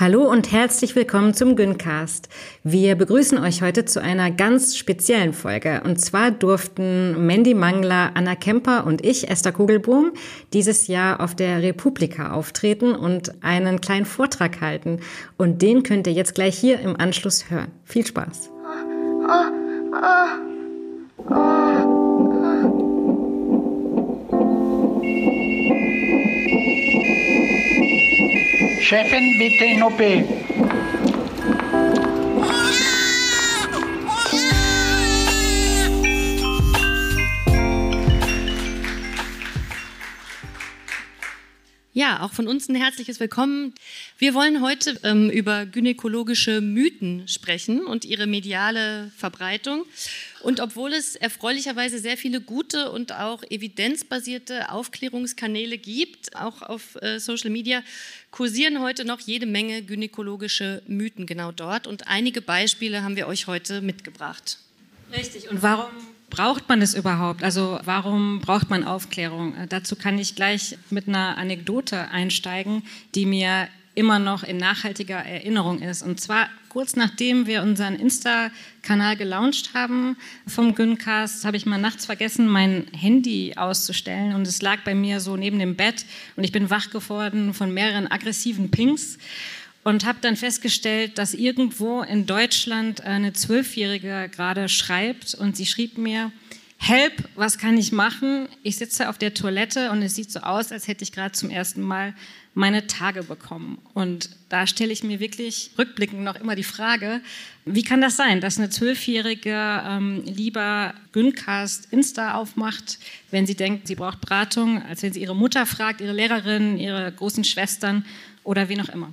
Hallo und herzlich willkommen zum Güncast. Wir begrüßen euch heute zu einer ganz speziellen Folge. Und zwar durften Mandy Mangler, Anna Kemper und ich, Esther Kugelbohm, dieses Jahr auf der Republika auftreten und einen kleinen Vortrag halten. Und den könnt ihr jetzt gleich hier im Anschluss hören. Viel Spaß. Chefin, bitte in OP. Ja, auch von uns ein herzliches Willkommen. Wir wollen heute ähm, über gynäkologische Mythen sprechen und ihre mediale Verbreitung. Und obwohl es erfreulicherweise sehr viele gute und auch evidenzbasierte Aufklärungskanäle gibt, auch auf äh, Social Media, kursieren heute noch jede Menge gynäkologische Mythen genau dort. Und einige Beispiele haben wir euch heute mitgebracht. Richtig. Und warum braucht man es überhaupt? Also warum braucht man Aufklärung? Äh, dazu kann ich gleich mit einer Anekdote einsteigen, die mir immer noch in nachhaltiger Erinnerung ist. Und zwar kurz nachdem wir unseren Insta-Kanal gelauncht haben vom Güncast, habe ich mal nachts vergessen, mein Handy auszustellen und es lag bei mir so neben dem Bett und ich bin wach geworden von mehreren aggressiven Pings und habe dann festgestellt, dass irgendwo in Deutschland eine Zwölfjährige gerade schreibt und sie schrieb mir, Help, was kann ich machen? Ich sitze auf der Toilette und es sieht so aus, als hätte ich gerade zum ersten Mal meine Tage bekommen. Und da stelle ich mir wirklich rückblickend noch immer die Frage, wie kann das sein, dass eine Zwölfjährige ähm, lieber Güncast Insta aufmacht, wenn sie denkt, sie braucht Beratung, als wenn sie ihre Mutter fragt, ihre Lehrerin, ihre großen Schwestern oder wie noch immer.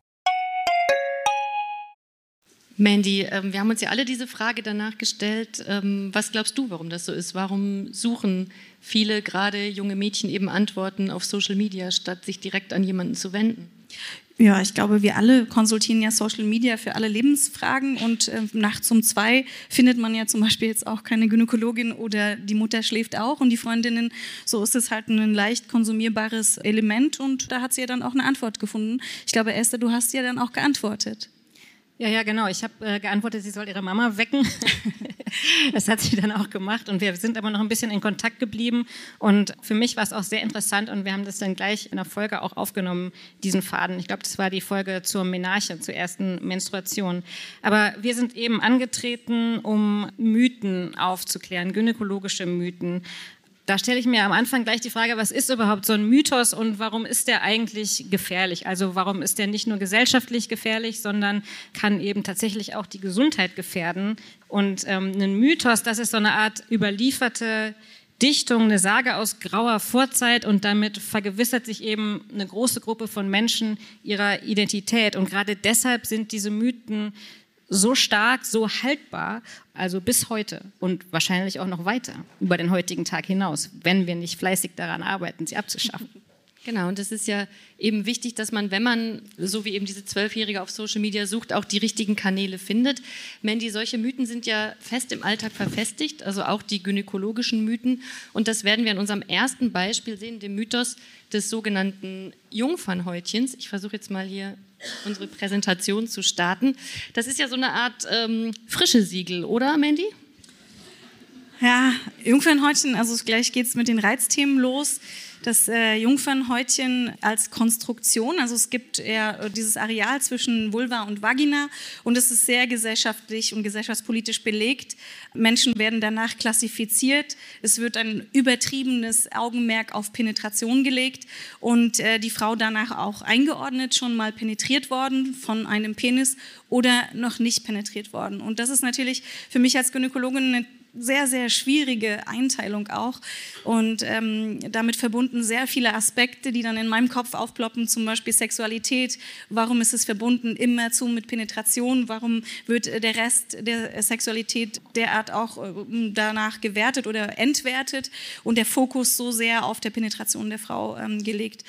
Mandy, ähm, wir haben uns ja alle diese Frage danach gestellt. Ähm, was glaubst du, warum das so ist? Warum suchen viele, gerade junge Mädchen, eben Antworten auf Social Media, statt sich direkt an jemanden zu wenden? Ja, ich glaube, wir alle konsultieren ja Social Media für alle Lebensfragen und äh, nachts um zwei findet man ja zum Beispiel jetzt auch keine Gynäkologin oder die Mutter schläft auch und die Freundinnen. So ist es halt ein leicht konsumierbares Element und da hat sie ja dann auch eine Antwort gefunden. Ich glaube, Esther, du hast ja dann auch geantwortet. Ja, ja, genau. Ich habe äh, geantwortet, sie soll ihre Mama wecken. das hat sie dann auch gemacht und wir sind aber noch ein bisschen in Kontakt geblieben und für mich war es auch sehr interessant und wir haben das dann gleich in der Folge auch aufgenommen, diesen Faden. Ich glaube, das war die Folge zur Menarche, zur ersten Menstruation. Aber wir sind eben angetreten, um Mythen aufzuklären, gynäkologische Mythen, da stelle ich mir am Anfang gleich die Frage, was ist überhaupt so ein Mythos und warum ist der eigentlich gefährlich? Also warum ist der nicht nur gesellschaftlich gefährlich, sondern kann eben tatsächlich auch die Gesundheit gefährden? Und ähm, ein Mythos, das ist so eine Art überlieferte Dichtung, eine Sage aus grauer Vorzeit und damit vergewissert sich eben eine große Gruppe von Menschen ihrer Identität. Und gerade deshalb sind diese Mythen so stark, so haltbar, also bis heute und wahrscheinlich auch noch weiter über den heutigen Tag hinaus, wenn wir nicht fleißig daran arbeiten, sie abzuschaffen. Genau, und es ist ja eben wichtig, dass man, wenn man, so wie eben diese Zwölfjährige auf Social Media sucht, auch die richtigen Kanäle findet. Mandy, solche Mythen sind ja fest im Alltag verfestigt, also auch die gynäkologischen Mythen. Und das werden wir in unserem ersten Beispiel sehen, dem Mythos des sogenannten Jungfernhäutchens. Ich versuche jetzt mal hier unsere Präsentation zu starten. Das ist ja so eine Art ähm, frische Siegel, oder Mandy? Ja, Jungfernhäutchen, also gleich geht es mit den Reizthemen los das äh, Jungfernhäutchen als Konstruktion. Also es gibt eher dieses Areal zwischen Vulva und Vagina und es ist sehr gesellschaftlich und gesellschaftspolitisch belegt. Menschen werden danach klassifiziert. Es wird ein übertriebenes Augenmerk auf Penetration gelegt und äh, die Frau danach auch eingeordnet, schon mal penetriert worden von einem Penis oder noch nicht penetriert worden. Und das ist natürlich für mich als Gynäkologin eine sehr, sehr schwierige Einteilung auch und ähm, damit verbunden sehr viele Aspekte, die dann in meinem Kopf aufploppen, zum Beispiel Sexualität. Warum ist es verbunden immerzu mit Penetration? Warum wird äh, der Rest der Sexualität derart auch äh, danach gewertet oder entwertet und der Fokus so sehr auf der Penetration der Frau ähm, gelegt?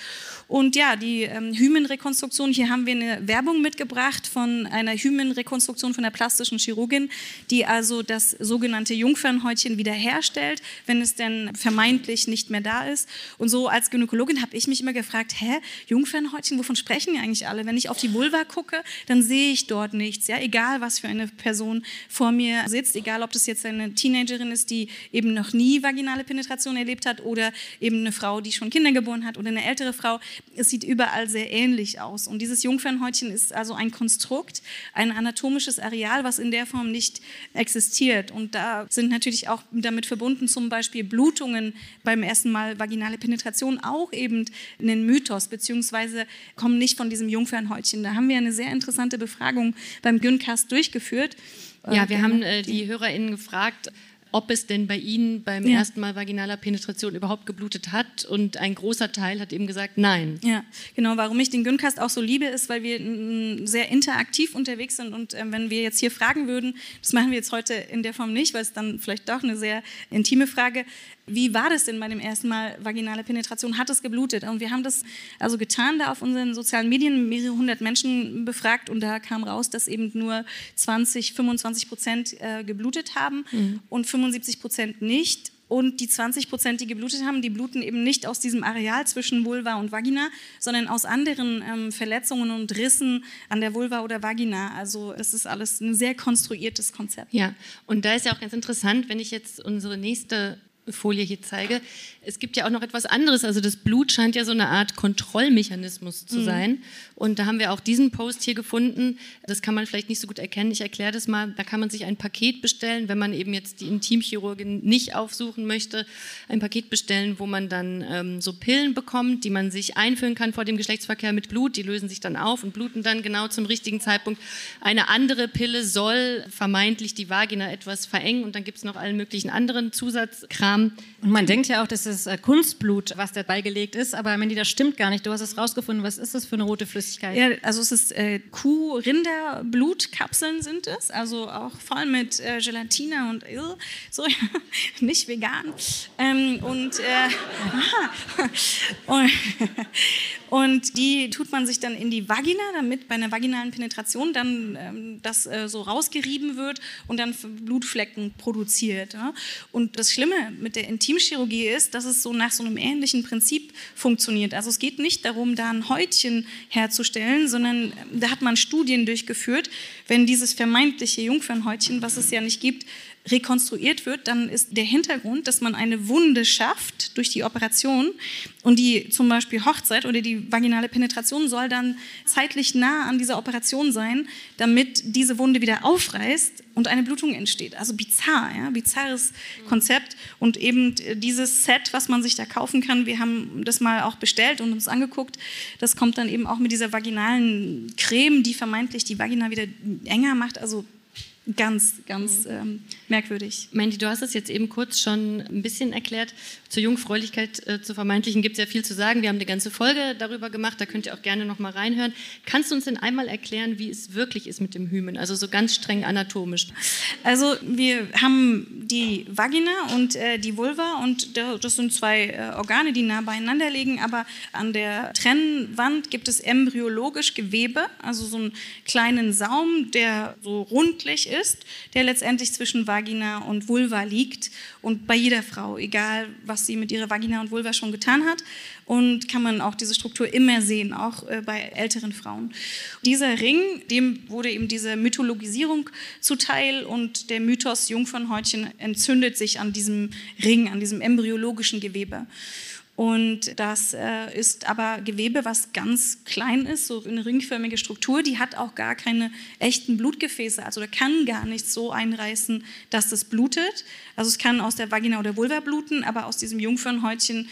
Und ja, die ähm, Hymenrekonstruktion, hier haben wir eine Werbung mitgebracht von einer Hymenrekonstruktion von der plastischen Chirurgin, die also das sogenannte Jungfernhäutchen wiederherstellt, wenn es denn vermeintlich nicht mehr da ist. Und so als Gynäkologin habe ich mich immer gefragt, hä, Jungfernhäutchen, wovon sprechen eigentlich alle? Wenn ich auf die Vulva gucke, dann sehe ich dort nichts, ja, egal was für eine Person vor mir sitzt, egal ob das jetzt eine Teenagerin ist, die eben noch nie vaginale Penetration erlebt hat oder eben eine Frau, die schon Kinder geboren hat oder eine ältere Frau es sieht überall sehr ähnlich aus. Und dieses Jungfernhäutchen ist also ein Konstrukt, ein anatomisches Areal, was in der Form nicht existiert. Und da sind natürlich auch damit verbunden zum Beispiel Blutungen beim ersten Mal vaginale Penetration auch eben ein Mythos, beziehungsweise kommen nicht von diesem Jungfernhäutchen. Da haben wir eine sehr interessante Befragung beim Gyncast durchgeführt. Ja, wir haben äh, die HörerInnen gefragt, ob es denn bei Ihnen beim ja. ersten Mal vaginaler Penetration überhaupt geblutet hat. Und ein großer Teil hat eben gesagt, nein. Ja, genau. Warum ich den Gyncast auch so liebe, ist, weil wir sehr interaktiv unterwegs sind. Und äh, wenn wir jetzt hier fragen würden, das machen wir jetzt heute in der Form nicht, weil es dann vielleicht doch eine sehr intime Frage wie war das denn bei dem ersten Mal vaginale Penetration? Hat es geblutet? Und wir haben das also getan, da auf unseren sozialen Medien mehrere hundert Menschen befragt und da kam raus, dass eben nur 20, 25 Prozent äh, geblutet haben mhm. und 75 Prozent nicht. Und die 20 Prozent, die geblutet haben, die bluten eben nicht aus diesem Areal zwischen Vulva und Vagina, sondern aus anderen ähm, Verletzungen und Rissen an der Vulva oder Vagina. Also das ist alles ein sehr konstruiertes Konzept. Ja, und da ist ja auch ganz interessant, wenn ich jetzt unsere nächste Folie hier zeige. Es gibt ja auch noch etwas anderes. Also das Blut scheint ja so eine Art Kontrollmechanismus zu mhm. sein. Und da haben wir auch diesen Post hier gefunden. Das kann man vielleicht nicht so gut erkennen. Ich erkläre das mal. Da kann man sich ein Paket bestellen, wenn man eben jetzt die Intimchirurgin nicht aufsuchen möchte. Ein Paket bestellen, wo man dann ähm, so Pillen bekommt, die man sich einführen kann vor dem Geschlechtsverkehr mit Blut. Die lösen sich dann auf und bluten dann genau zum richtigen Zeitpunkt. Eine andere Pille soll vermeintlich die Vagina etwas verengen. Und dann gibt es noch allen möglichen anderen Zusatzkram. Und man denkt ja auch, das ist äh, Kunstblut, was da beigelegt ist. Aber Mandy, das stimmt gar nicht. Du hast es rausgefunden. Was ist das für eine rote Flüssigkeit? Ja, also es ist äh, Kuh-Rinder-Blutkapseln sind es, also auch voll mit äh, Gelatine und äh, so, nicht vegan. Ähm, und, äh, und, und, die tut man sich dann in die Vagina, damit bei einer vaginalen Penetration dann ähm, das äh, so rausgerieben wird und dann Blutflecken produziert. Ja? Und das Schlimme mit der Intimchirurgie ist, dass es so nach so einem ähnlichen Prinzip funktioniert. Also es geht nicht darum, da ein Häutchen herzustellen, sondern ähm, da hat man Studien durchgeführt. Wenn dieses vermeintliche Jungfernhäutchen, was es ja nicht gibt, rekonstruiert wird, dann ist der Hintergrund, dass man eine Wunde schafft durch die Operation und die zum Beispiel Hochzeit oder die vaginale Penetration soll dann zeitlich nah an dieser Operation sein, damit diese Wunde wieder aufreißt und eine Blutung entsteht. Also bizarr, ja, bizarres Konzept. Und eben dieses Set, was man sich da kaufen kann, wir haben das mal auch bestellt und uns angeguckt, das kommt dann eben auch mit dieser vaginalen Creme, die vermeintlich die Vagina wieder enger macht, also ganz, ganz ähm, merkwürdig. Mandy, du hast es jetzt eben kurz schon ein bisschen erklärt. Zur Jungfräulichkeit, äh, zur vermeintlichen gibt es ja viel zu sagen. Wir haben eine ganze Folge darüber gemacht, da könnt ihr auch gerne noch mal reinhören. Kannst du uns denn einmal erklären, wie es wirklich ist mit dem Hymen, also so ganz streng anatomisch? Also wir haben die Vagina und äh, die Vulva und das sind zwei äh, Organe, die nah beieinander liegen, aber an der Trennwand gibt es embryologisch Gewebe, also so einen kleinen Saum, der so rundlich ist, der letztendlich zwischen Vagina und Vulva liegt und bei jeder Frau, egal was sie mit ihrer Vagina und Vulva schon getan hat. Und kann man auch diese Struktur immer sehen, auch äh, bei älteren Frauen. Dieser Ring, dem wurde eben diese Mythologisierung zuteil und der Mythos Jungfernhäutchen entzündet sich an diesem Ring, an diesem embryologischen Gewebe. Und das äh, ist aber Gewebe, was ganz klein ist, so eine ringförmige Struktur. Die hat auch gar keine echten Blutgefäße, also da kann gar nichts so einreißen, dass das blutet. Also es kann aus der Vagina oder Vulva bluten, aber aus diesem Jungfernhäutchen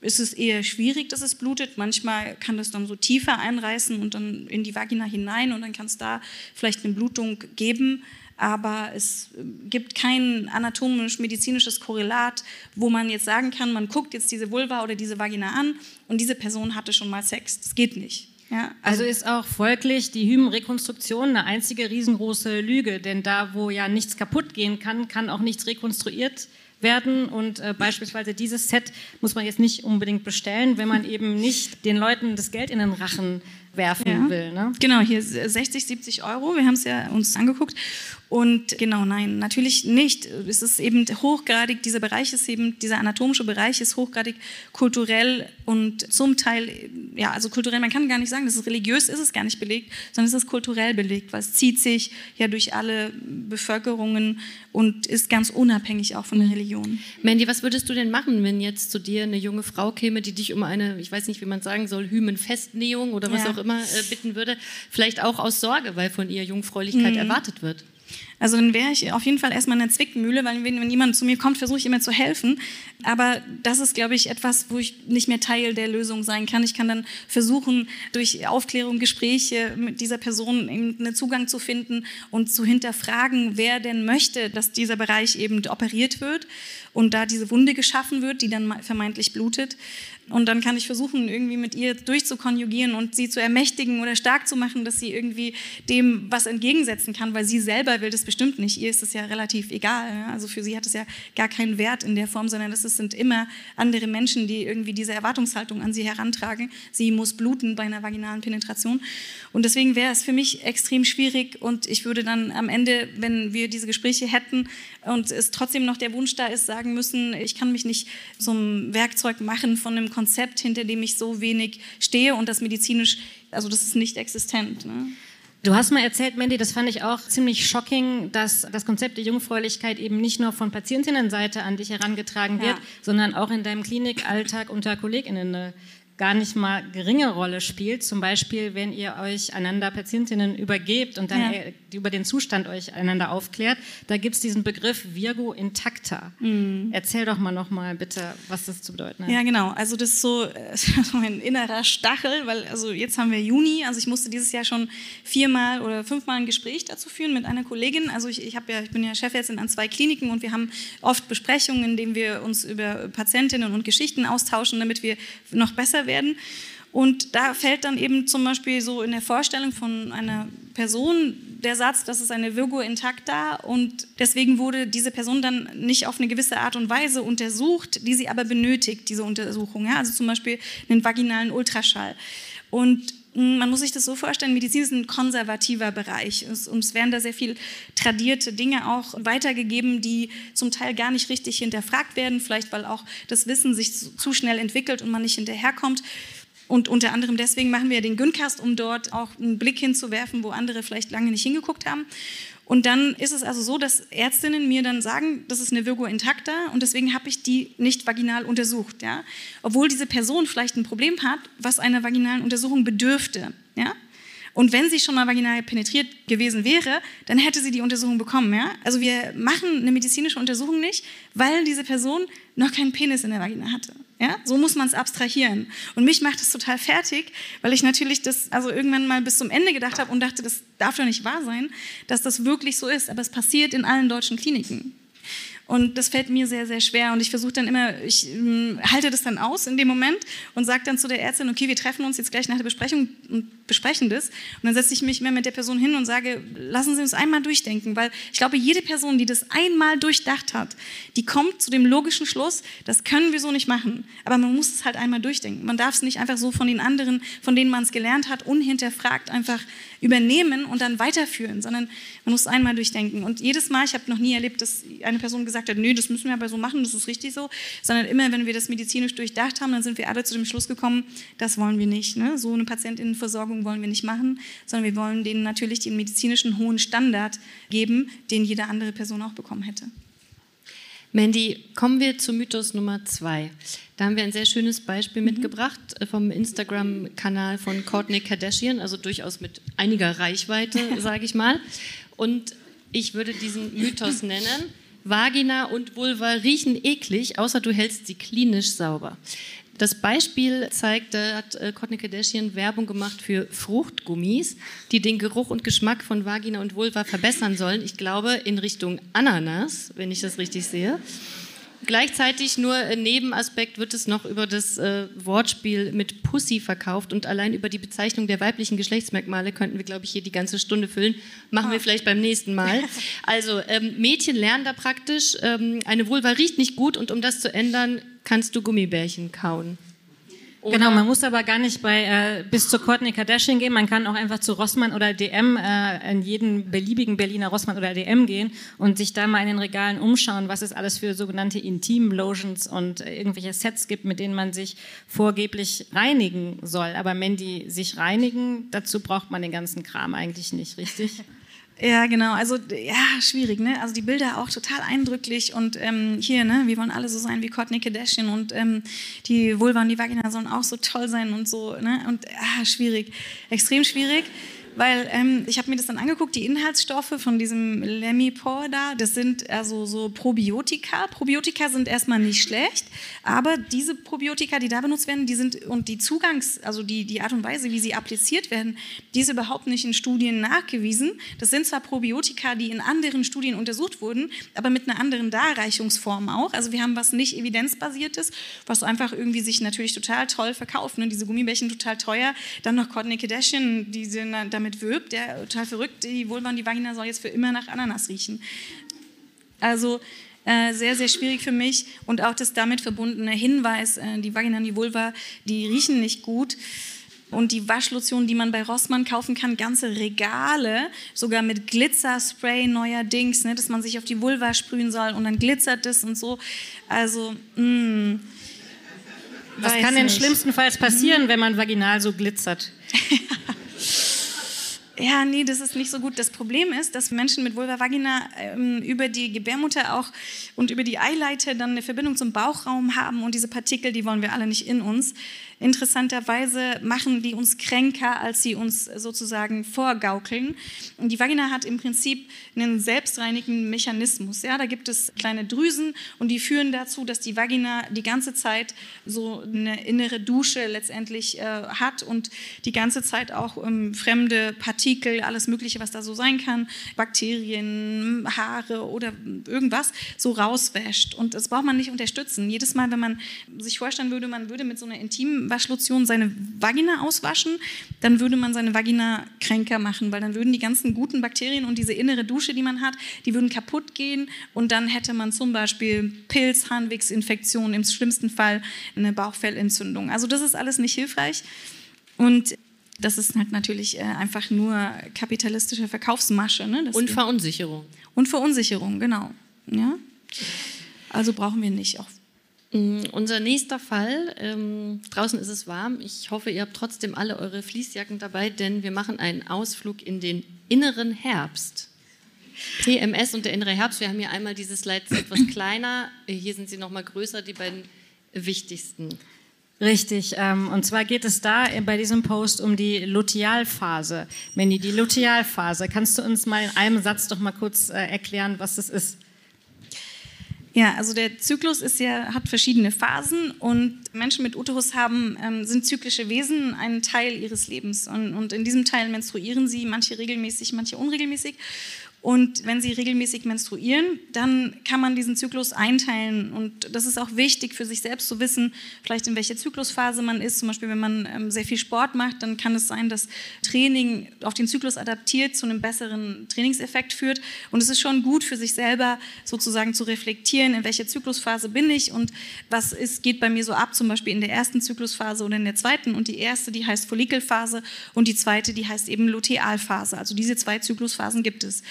ist es eher schwierig, dass es blutet. Manchmal kann das dann so tiefer einreißen und dann in die Vagina hinein und dann kann es da vielleicht eine Blutung geben. Aber es äh, gibt kein anatomisch-medizinisches Korrelat, wo man jetzt sagen kann, man guckt jetzt diese Vulva oder diese Vagina an und diese Person hatte schon mal Sex. Das geht nicht. Ja, also, also ist auch folglich die Hymenrekonstruktion eine einzige riesengroße Lüge, denn da, wo ja nichts kaputt gehen kann, kann auch nichts rekonstruiert werden und äh, beispielsweise dieses Set muss man jetzt nicht unbedingt bestellen, wenn man eben nicht den Leuten das Geld in den Rachen werfen ja. will. Ne? Genau, hier 60, 70 Euro. Wir haben es ja uns angeguckt. Und genau, nein, natürlich nicht. Es ist eben hochgradig, dieser Bereich ist eben, dieser anatomische Bereich ist hochgradig kulturell und zum Teil, ja, also kulturell, man kann gar nicht sagen, das ist religiös, ist es gar nicht belegt, sondern es ist kulturell belegt, weil es zieht sich ja durch alle Bevölkerungen und ist ganz unabhängig auch von der Religion. Mandy, was würdest du denn machen, wenn jetzt zu dir eine junge Frau käme, die dich um eine, ich weiß nicht, wie man sagen soll, Hymenfestnähung oder was ja. auch immer äh, bitten würde, vielleicht auch aus Sorge, weil von ihr Jungfräulichkeit mhm. erwartet wird? Also dann wäre ich auf jeden Fall erstmal in der Zwickmühle, weil wenn, wenn jemand zu mir kommt, versuche ich immer zu helfen. Aber das ist, glaube ich, etwas, wo ich nicht mehr Teil der Lösung sein kann. Ich kann dann versuchen, durch Aufklärung, Gespräche mit dieser Person einen Zugang zu finden und zu hinterfragen, wer denn möchte, dass dieser Bereich eben operiert wird und da diese Wunde geschaffen wird, die dann vermeintlich blutet. Und dann kann ich versuchen, irgendwie mit ihr durchzukonjugieren und sie zu ermächtigen oder stark zu machen, dass sie irgendwie dem was entgegensetzen kann, weil sie selber will das bestimmt nicht. Ihr ist es ja relativ egal. Also für sie hat es ja gar keinen Wert in der Form, sondern das sind immer andere Menschen, die irgendwie diese Erwartungshaltung an sie herantragen. Sie muss bluten bei einer vaginalen Penetration. Und deswegen wäre es für mich extrem schwierig und ich würde dann am Ende, wenn wir diese Gespräche hätten und es trotzdem noch der Wunsch da ist, sagen müssen, ich kann mich nicht zum Werkzeug machen von einem Konzept, hinter dem ich so wenig stehe und das medizinisch, also das ist nicht existent. Ne? Du hast mal erzählt, Mandy, das fand ich auch ziemlich shocking, dass das Konzept der Jungfräulichkeit eben nicht nur von Patientinnenseite an dich herangetragen wird, ja. sondern auch in deinem Klinikalltag unter KollegInnen gar nicht mal geringe Rolle spielt. Zum Beispiel, wenn ihr euch einander Patientinnen übergebt und dann ja. über den Zustand euch einander aufklärt, da gibt es diesen Begriff Virgo intacta. Mhm. Erzähl doch mal noch mal bitte, was das zu bedeuten hat. Ja, genau. Also das ist so, so ein innerer Stachel, weil also jetzt haben wir Juni, also ich musste dieses Jahr schon viermal oder fünfmal ein Gespräch dazu führen mit einer Kollegin. Also ich, ich, ja, ich bin ja Chefärztin an zwei Kliniken und wir haben oft Besprechungen, in denen wir uns über Patientinnen und Geschichten austauschen, damit wir noch besser werden. Und da fällt dann eben zum Beispiel so in der Vorstellung von einer Person der Satz, das ist eine Virgo intacta und deswegen wurde diese Person dann nicht auf eine gewisse Art und Weise untersucht, die sie aber benötigt, diese Untersuchung. Ja? Also zum Beispiel einen vaginalen Ultraschall. Und man muss sich das so vorstellen, Medizin ist ein konservativer Bereich und es werden da sehr viel tradierte Dinge auch weitergegeben, die zum Teil gar nicht richtig hinterfragt werden, vielleicht weil auch das Wissen sich zu schnell entwickelt und man nicht hinterherkommt. Und unter anderem deswegen machen wir den Güncast, um dort auch einen Blick hinzuwerfen, wo andere vielleicht lange nicht hingeguckt haben. Und dann ist es also so, dass Ärztinnen mir dann sagen, das ist eine Virgo intacta und deswegen habe ich die nicht vaginal untersucht. Ja? Obwohl diese Person vielleicht ein Problem hat, was einer vaginalen Untersuchung bedürfte. Ja? Und wenn sie schon mal vaginal penetriert gewesen wäre, dann hätte sie die Untersuchung bekommen. Ja? Also wir machen eine medizinische Untersuchung nicht, weil diese Person noch keinen Penis in der Vagina hatte. Ja? So muss man es abstrahieren. Und mich macht das total fertig, weil ich natürlich das also irgendwann mal bis zum Ende gedacht habe und dachte, das darf doch nicht wahr sein, dass das wirklich so ist. Aber es passiert in allen deutschen Kliniken. Und das fällt mir sehr, sehr schwer. Und ich versuche dann immer, ich äh, halte das dann aus in dem Moment und sage dann zu der Ärztin, okay, wir treffen uns jetzt gleich nach der Besprechung und besprechen das. Und dann setze ich mich mehr mit der Person hin und sage, lassen Sie uns einmal durchdenken. Weil ich glaube, jede Person, die das einmal durchdacht hat, die kommt zu dem logischen Schluss, das können wir so nicht machen. Aber man muss es halt einmal durchdenken. Man darf es nicht einfach so von den anderen, von denen man es gelernt hat, unhinterfragt einfach übernehmen und dann weiterführen, sondern man muss einmal durchdenken. Und jedes Mal, ich habe noch nie erlebt, dass eine Person gesagt hat, nö, das müssen wir aber so machen, das ist richtig so, sondern immer, wenn wir das medizinisch durchdacht haben, dann sind wir alle zu dem Schluss gekommen, das wollen wir nicht. Ne? So eine Patientinnenversorgung wollen wir nicht machen, sondern wir wollen denen natürlich den medizinischen hohen Standard geben, den jede andere Person auch bekommen hätte. Mandy, kommen wir zu Mythos Nummer zwei. Da haben wir ein sehr schönes Beispiel mhm. mitgebracht äh, vom Instagram-Kanal von Courtney Kardashian, also durchaus mit einiger Reichweite, sage ich mal. Und ich würde diesen Mythos nennen, Vagina und Vulva riechen eklig, außer du hältst sie klinisch sauber. Das Beispiel zeigt, da hat äh, Kourtney Kardashian Werbung gemacht für Fruchtgummis, die den Geruch und Geschmack von Vagina und Vulva verbessern sollen. Ich glaube in Richtung Ananas, wenn ich das richtig sehe. Gleichzeitig nur Nebenaspekt wird es noch über das äh, Wortspiel mit Pussy verkauft und allein über die Bezeichnung der weiblichen Geschlechtsmerkmale könnten wir, glaube ich, hier die ganze Stunde füllen. Machen wir vielleicht beim nächsten Mal. Also ähm, Mädchen lernen da praktisch, ähm, eine Vulva riecht nicht gut und um das zu ändern, kannst du Gummibärchen kauen. Oder genau, man muss aber gar nicht bei, äh, bis zur Courtney Kardashian gehen. Man kann auch einfach zu Rossmann oder DM, äh, in jeden beliebigen Berliner Rossmann oder DM gehen und sich da mal in den Regalen umschauen, was es alles für sogenannte Intim-Lotions und äh, irgendwelche Sets gibt, mit denen man sich vorgeblich reinigen soll. Aber wenn die sich reinigen, dazu braucht man den ganzen Kram eigentlich nicht, richtig? Ja, genau. Also ja, schwierig, ne? Also die Bilder auch total eindrücklich und ähm, hier, ne? Wir wollen alle so sein wie Courtney Kardashian und ähm, die Vulva und die Vagina sollen auch so toll sein und so, ne? Und ja, schwierig, extrem schwierig weil ähm, ich habe mir das dann angeguckt, die Inhaltsstoffe von diesem Lemipor da, das sind also so Probiotika. Probiotika sind erstmal nicht schlecht, aber diese Probiotika, die da benutzt werden, die sind und die Zugangs, also die, die Art und Weise, wie sie appliziert werden, die ist überhaupt nicht in Studien nachgewiesen. Das sind zwar Probiotika, die in anderen Studien untersucht wurden, aber mit einer anderen Darreichungsform auch. Also wir haben was nicht evidenzbasiertes, was einfach irgendwie sich natürlich total toll verkauft. Ne? Diese Gummibärchen total teuer, dann noch Kourtney Kardashian, die sind damit damit wirbt, der total verrückt, die Vulva und die Vagina soll jetzt für immer nach Ananas riechen. Also äh, sehr, sehr schwierig für mich und auch das damit verbundene Hinweis, äh, die Vagina und die Vulva, die riechen nicht gut. Und die Waschlotion, die man bei Rossmann kaufen kann, ganze Regale, sogar mit Glitzerspray neuerdings, ne, dass man sich auf die Vulva sprühen soll und dann glitzert es und so. Also, mh, mm, Was kann denn schlimmstenfalls passieren, mhm. wenn man vaginal so glitzert? ja, nee, das ist nicht so gut. Das Problem ist, dass Menschen mit Vulva Vagina ähm, über die Gebärmutter auch und über die Eileiter dann eine Verbindung zum Bauchraum haben und diese Partikel, die wollen wir alle nicht in uns. Interessanterweise machen die uns kränker, als sie uns sozusagen vorgaukeln. Und die Vagina hat im Prinzip einen selbstreinigenden Mechanismus. Ja, da gibt es kleine Drüsen und die führen dazu, dass die Vagina die ganze Zeit so eine innere Dusche letztendlich äh, hat und die ganze Zeit auch ähm, fremde Partikel, alles Mögliche, was da so sein kann, Bakterien, Haare oder irgendwas, so rauswäscht. Und das braucht man nicht unterstützen. Jedes Mal, wenn man sich vorstellen würde, man würde mit so einer intimen Waschlotion seine Vagina auswaschen, dann würde man seine Vagina kränker machen, weil dann würden die ganzen guten Bakterien und diese innere Dusche, die man hat, die würden kaputt gehen und dann hätte man zum Beispiel Pilz, Harnwegsinfektion, im schlimmsten Fall eine Bauchfellentzündung. Also das ist alles nicht hilfreich und das ist halt natürlich äh, einfach nur kapitalistische Verkaufsmasche. Ne? und Verunsicherung. Und Verunsicherung, genau. Ja? Also brauchen wir nicht. Auch Mm, unser nächster Fall, ähm, draußen ist es warm. Ich hoffe, ihr habt trotzdem alle eure Fließjacken dabei, denn wir machen einen Ausflug in den inneren Herbst. PMS und der innere Herbst. Wir haben hier einmal diese Slides etwas kleiner. Hier sind sie noch mal größer, die beiden wichtigsten. Richtig. Ähm, und zwar geht es da bei diesem Post um die Lutealphase. Mandy, die Lutealphase. Kannst du uns mal in einem Satz doch mal kurz äh, erklären, was das ist? Ja, also der Zyklus ist ja, hat verschiedene Phasen und Menschen mit Uterus haben, ähm, sind zyklische Wesen, ein Teil ihres Lebens. Und, und in diesem Teil menstruieren sie, manche regelmäßig, manche unregelmäßig. Und wenn sie regelmäßig menstruieren, dann kann man diesen Zyklus einteilen. Und das ist auch wichtig für sich selbst zu wissen, vielleicht in welcher Zyklusphase man ist. Zum Beispiel, wenn man ähm, sehr viel Sport macht, dann kann es sein, dass Training auf den Zyklus adaptiert zu einem besseren Trainingseffekt führt. Und es ist schon gut für sich selber sozusagen zu reflektieren, in welcher Zyklusphase bin ich und was ist, geht bei mir so ab, zum Beispiel in der ersten Zyklusphase oder in der zweiten. Und die erste, die heißt Follikelphase und die zweite, die heißt eben Lutealphase. Also diese zwei Zyklusphasen gibt es.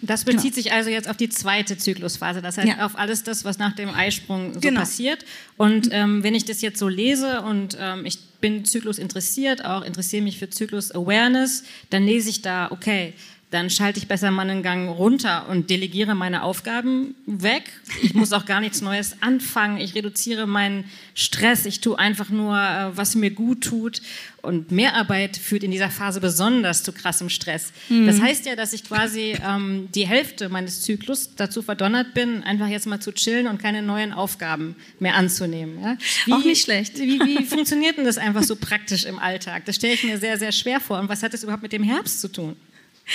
Das bezieht genau. sich also jetzt auf die zweite Zyklusphase, das heißt ja. auf alles das, was nach dem Eisprung so genau. passiert. Und ähm, wenn ich das jetzt so lese und ähm, ich bin Zyklus interessiert, auch interessiere mich für Zyklus Awareness, dann lese ich da, okay, dann schalte ich besser meinen Gang runter und delegiere meine Aufgaben weg. Ich muss auch gar nichts Neues anfangen. Ich reduziere meinen Stress. Ich tue einfach nur, äh, was mir gut tut. Und Mehrarbeit führt in dieser Phase besonders zu krassem Stress. Mhm. Das heißt ja, dass ich quasi ähm, die Hälfte meines Zyklus dazu verdonnert bin, einfach jetzt mal zu chillen und keine neuen Aufgaben mehr anzunehmen. Ja? Wie, auch nicht schlecht. Wie, wie funktioniert denn das einfach so praktisch im Alltag? Das stelle ich mir sehr, sehr schwer vor. Und was hat das überhaupt mit dem Herbst zu tun?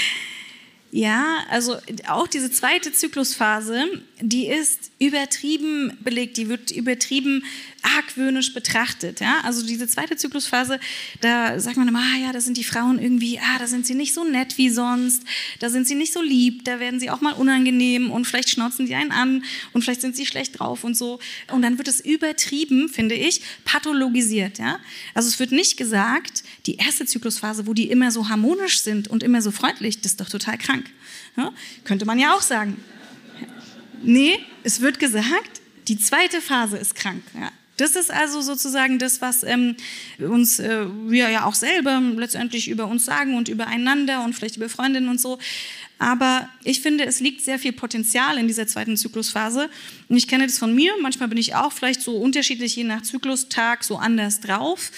Ja, also auch diese zweite Zyklusphase, die ist übertrieben belegt, die wird übertrieben argwöhnisch betrachtet. Ja? Also diese zweite Zyklusphase, da sagt man immer, ah ja, da sind die Frauen irgendwie, ah, da sind sie nicht so nett wie sonst, da sind sie nicht so lieb, da werden sie auch mal unangenehm und vielleicht schnauzen die einen an und vielleicht sind sie schlecht drauf und so. Und dann wird es übertrieben, finde ich, pathologisiert. Ja? Also es wird nicht gesagt, die erste Zyklusphase, wo die immer so harmonisch sind und immer so freundlich, das ist doch total krank. Ja? Könnte man ja auch sagen. Nee, es wird gesagt, die zweite Phase ist krank. Ja. Das ist also sozusagen das, was ähm, uns äh, wir ja auch selber letztendlich über uns sagen und übereinander und vielleicht über Freundinnen und so. Aber ich finde, es liegt sehr viel Potenzial in dieser zweiten Zyklusphase. Und ich kenne das von mir. Manchmal bin ich auch vielleicht so unterschiedlich, je nach Zyklustag, so anders drauf.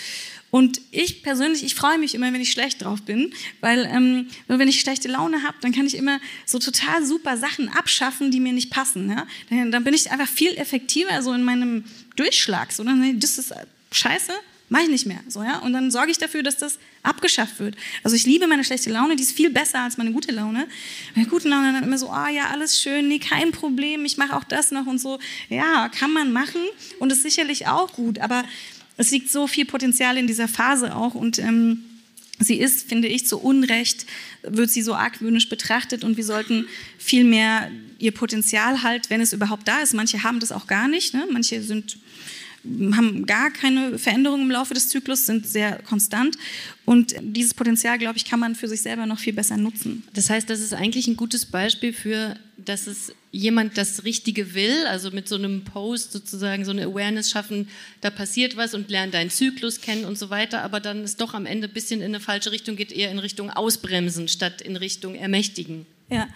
Und ich persönlich, ich freue mich immer, wenn ich schlecht drauf bin, weil ähm, wenn ich schlechte Laune habe, dann kann ich immer so total super Sachen abschaffen, die mir nicht passen. Ja? Dann, dann bin ich einfach viel effektiver so in meinem Durchschlag. So, dann, das ist scheiße, mache ich nicht mehr. So, ja? Und dann sorge ich dafür, dass das abgeschafft wird. Also ich liebe meine schlechte Laune, die ist viel besser als meine gute Laune. Meine gute Laune dann immer so, ah oh, ja, alles schön, nee, kein Problem, ich mache auch das noch und so. Ja, kann man machen und ist sicherlich auch gut, aber es liegt so viel Potenzial in dieser Phase auch und ähm, sie ist, finde ich, zu Unrecht, wird sie so argwöhnisch betrachtet und wir sollten viel mehr ihr Potenzial halt, wenn es überhaupt da ist. Manche haben das auch gar nicht, ne? manche sind haben gar keine Veränderungen im Laufe des Zyklus, sind sehr konstant. Und dieses Potenzial, glaube ich, kann man für sich selber noch viel besser nutzen. Das heißt, das ist eigentlich ein gutes Beispiel für, dass es jemand das Richtige will, also mit so einem Post sozusagen so eine Awareness schaffen, da passiert was und lernt deinen Zyklus kennen und so weiter, aber dann es doch am Ende ein bisschen in eine falsche Richtung geht, eher in Richtung Ausbremsen statt in Richtung Ermächtigen. Ja,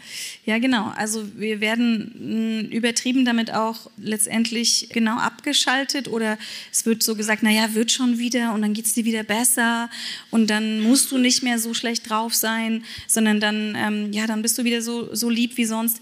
ja, genau. Also wir werden übertrieben damit auch letztendlich genau abgeschaltet oder es wird so gesagt, naja, wird schon wieder und dann geht es dir wieder besser und dann musst du nicht mehr so schlecht drauf sein, sondern dann, ähm, ja, dann bist du wieder so, so lieb wie sonst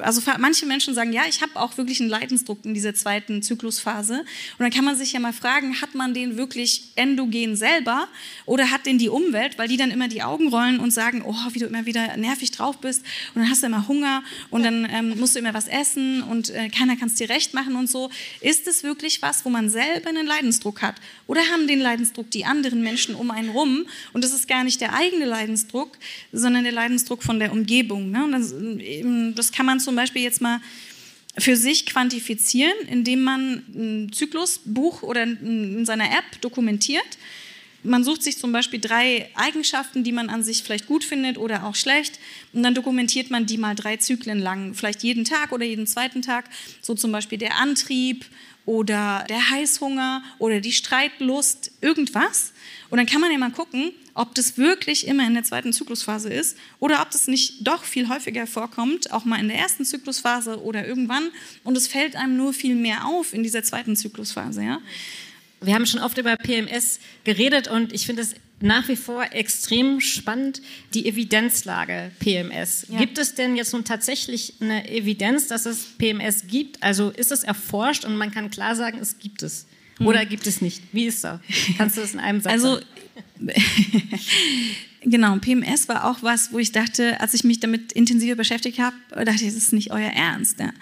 also manche Menschen sagen, ja, ich habe auch wirklich einen Leidensdruck in dieser zweiten Zyklusphase. Und dann kann man sich ja mal fragen, hat man den wirklich endogen selber oder hat den die Umwelt, weil die dann immer die Augen rollen und sagen, oh, wie du immer wieder nervig drauf bist und dann hast du immer Hunger und dann ähm, musst du immer was essen und äh, keiner kann es dir recht machen und so. Ist es wirklich was, wo man selber einen Leidensdruck hat? Oder haben den Leidensdruck die anderen Menschen um einen rum und das ist gar nicht der eigene Leidensdruck, sondern der Leidensdruck von der Umgebung. Ne? Und das, ähm, das kann man zum Beispiel jetzt mal für sich quantifizieren, indem man ein Zyklusbuch oder in seiner App dokumentiert. Man sucht sich zum Beispiel drei Eigenschaften, die man an sich vielleicht gut findet oder auch schlecht. Und dann dokumentiert man die mal drei Zyklen lang, vielleicht jeden Tag oder jeden zweiten Tag. So zum Beispiel der Antrieb oder der Heißhunger oder die Streitlust, irgendwas. Und dann kann man ja mal gucken, ob das wirklich immer in der zweiten Zyklusphase ist oder ob das nicht doch viel häufiger vorkommt, auch mal in der ersten Zyklusphase oder irgendwann. Und es fällt einem nur viel mehr auf in dieser zweiten Zyklusphase. Ja? Wir haben schon oft über PMS geredet und ich finde es nach wie vor extrem spannend, die Evidenzlage PMS. Ja. Gibt es denn jetzt nun tatsächlich eine Evidenz, dass es PMS gibt? Also ist es erforscht und man kann klar sagen, es gibt es? Oder hm. gibt es nicht? Wie ist das? Kannst du das in einem Satz also, sagen? genau, PMS war auch was, wo ich dachte, als ich mich damit intensiver beschäftigt habe, dachte ich, das ist nicht euer Ernst. Ja.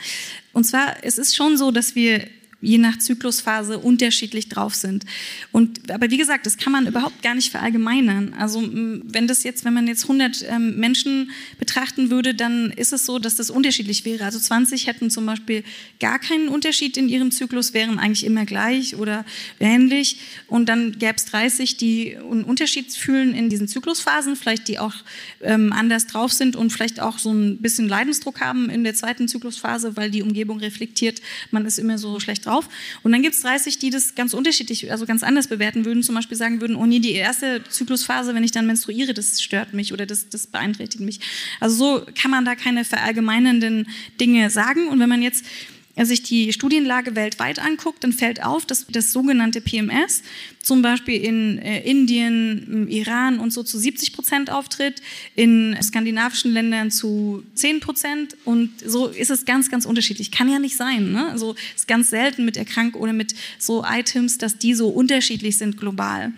Und zwar, es ist schon so, dass wir je nach Zyklusphase unterschiedlich drauf sind. Und, aber wie gesagt, das kann man überhaupt gar nicht verallgemeinern. Also wenn das jetzt, wenn man jetzt 100 ähm, Menschen betrachten würde, dann ist es so, dass das unterschiedlich wäre. Also 20 hätten zum Beispiel gar keinen Unterschied in ihrem Zyklus, wären eigentlich immer gleich oder ähnlich. Und dann gäbe es 30, die einen Unterschied fühlen in diesen Zyklusphasen, vielleicht die auch ähm, anders drauf sind und vielleicht auch so ein bisschen Leidensdruck haben in der zweiten Zyklusphase, weil die Umgebung reflektiert, man ist immer so schlecht drauf. Und dann gibt es 30, die das ganz unterschiedlich, also ganz anders bewerten würden. Zum Beispiel sagen würden, oh nee, die erste Zyklusphase, wenn ich dann menstruiere, das stört mich oder das, das beeinträchtigt mich. Also so kann man da keine verallgemeinernden Dinge sagen. Und wenn man jetzt sich die Studienlage weltweit anguckt, dann fällt auf, dass das sogenannte PMS zum Beispiel in äh, Indien, Iran und so zu 70 Prozent auftritt, in skandinavischen Ländern zu 10 Prozent und so ist es ganz, ganz unterschiedlich. Kann ja nicht sein. Ne? Also ist ganz selten mit Erkrankungen oder mit so Items, dass die so unterschiedlich sind global.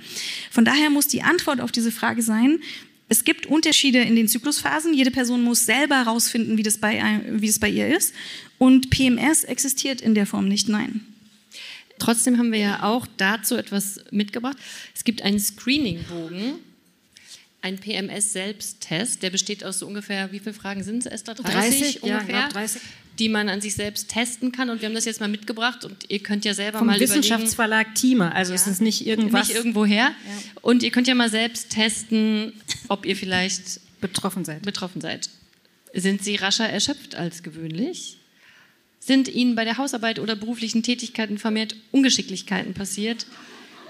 Von daher muss die Antwort auf diese Frage sein, es gibt Unterschiede in den Zyklusphasen. Jede Person muss selber herausfinden, wie wie das bei ihr ist. Und PMS existiert in der Form nicht, nein. Trotzdem haben wir ja auch dazu etwas mitgebracht. Es gibt einen Screeningbogen, ein PMS-Selbsttest, der besteht aus so ungefähr, wie viele Fragen sind es, Esther? 30, 30 ungefähr? Ja, 30 die man an sich selbst testen kann. Und wir haben das jetzt mal mitgebracht und ihr könnt ja selber Vom mal Wissenschaftsverlag Thieme, also ja. es ist nicht irgendwas. Nicht irgendwoher. Ja. Und ihr könnt ja mal selbst testen, ob ihr vielleicht betroffen seid. betroffen seid. Sind Sie rascher erschöpft als gewöhnlich? Sind Ihnen bei der Hausarbeit oder beruflichen Tätigkeiten vermehrt Ungeschicklichkeiten passiert?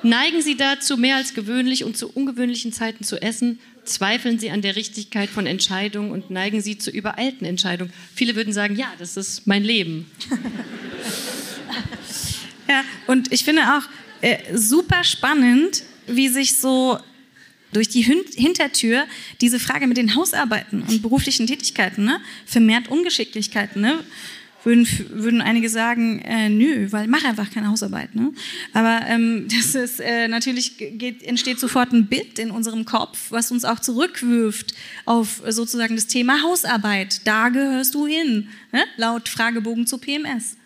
Neigen Sie dazu, mehr als gewöhnlich und zu ungewöhnlichen Zeiten zu essen? Zweifeln Sie an der Richtigkeit von Entscheidungen und neigen Sie zu übereilten Entscheidungen? Viele würden sagen, ja, das ist mein Leben. ja, und ich finde auch äh, super spannend, wie sich so durch die Hintertür diese Frage mit den Hausarbeiten und beruflichen Tätigkeiten, ne, vermehrt Ungeschicklichkeiten, ne, würden, würden einige sagen, äh, nö, weil mach einfach keine Hausarbeit. Ne? Aber ähm, das ist äh, natürlich geht, entsteht sofort ein Bild in unserem Kopf, was uns auch zurückwirft auf sozusagen das Thema Hausarbeit. Da gehörst du hin, ne? laut Fragebogen zu PMS.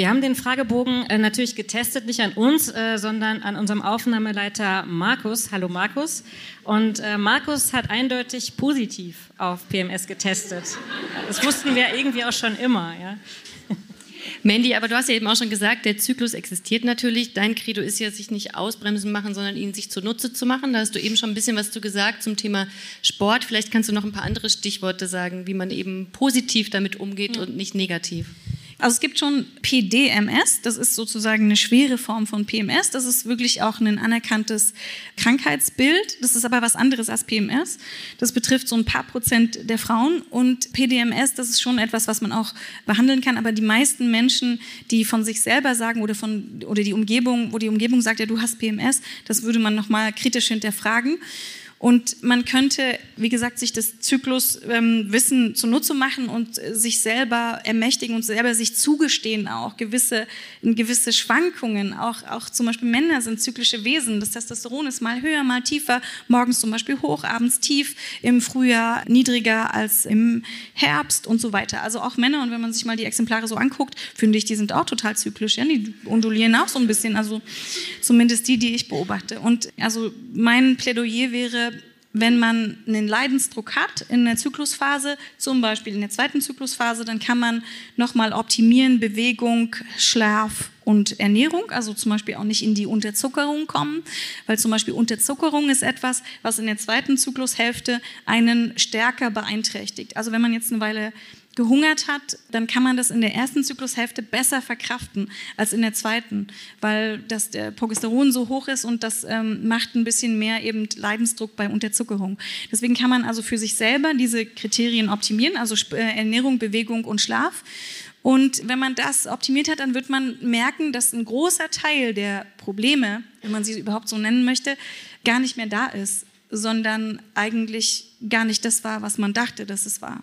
Wir haben den Fragebogen äh, natürlich getestet, nicht an uns, äh, sondern an unserem Aufnahmeleiter Markus. Hallo Markus. Und äh, Markus hat eindeutig positiv auf PMS getestet. Das wussten wir irgendwie auch schon immer. Ja. Mandy, aber du hast ja eben auch schon gesagt, der Zyklus existiert natürlich. Dein Credo ist ja, sich nicht ausbremsen machen, sondern ihn sich zunutze zu machen. Da hast du eben schon ein bisschen was zu gesagt zum Thema Sport. Vielleicht kannst du noch ein paar andere Stichworte sagen, wie man eben positiv damit umgeht ja. und nicht negativ. Also es gibt schon PDMS, das ist sozusagen eine schwere Form von PMS. Das ist wirklich auch ein anerkanntes Krankheitsbild. Das ist aber was anderes als PMS. Das betrifft so ein paar Prozent der Frauen. Und PDMS, das ist schon etwas, was man auch behandeln kann. Aber die meisten Menschen, die von sich selber sagen oder von oder die Umgebung, wo die Umgebung sagt, ja, du hast PMS, das würde man nochmal kritisch hinterfragen. Und man könnte, wie gesagt, sich das Zykluswissen ähm, zunutze machen und äh, sich selber ermächtigen und selber sich zugestehen auch gewisse, gewisse Schwankungen. Auch, auch zum Beispiel Männer sind zyklische Wesen. Das Testosteron ist mal höher, mal tiefer, morgens zum Beispiel hoch, abends tief, im Frühjahr niedriger als im Herbst und so weiter. Also auch Männer, und wenn man sich mal die Exemplare so anguckt, finde ich, die sind auch total zyklisch. Ja? Die ondulieren auch so ein bisschen, also zumindest die, die ich beobachte. Und also mein Plädoyer wäre, wenn man einen Leidensdruck hat in der Zyklusphase, zum Beispiel in der zweiten Zyklusphase, dann kann man nochmal optimieren, Bewegung, Schlaf und Ernährung, also zum Beispiel auch nicht in die Unterzuckerung kommen, weil zum Beispiel Unterzuckerung ist etwas, was in der zweiten Zyklushälfte einen stärker beeinträchtigt. Also wenn man jetzt eine Weile gehungert hat, dann kann man das in der ersten Zyklushälfte besser verkraften als in der zweiten, weil das der Progesteron so hoch ist und das ähm, macht ein bisschen mehr eben Leidensdruck bei Unterzuckerung. Deswegen kann man also für sich selber diese Kriterien optimieren, also äh, Ernährung, Bewegung und Schlaf. Und wenn man das optimiert hat, dann wird man merken, dass ein großer Teil der Probleme, wenn man sie überhaupt so nennen möchte, gar nicht mehr da ist, sondern eigentlich gar nicht das war, was man dachte, dass es war.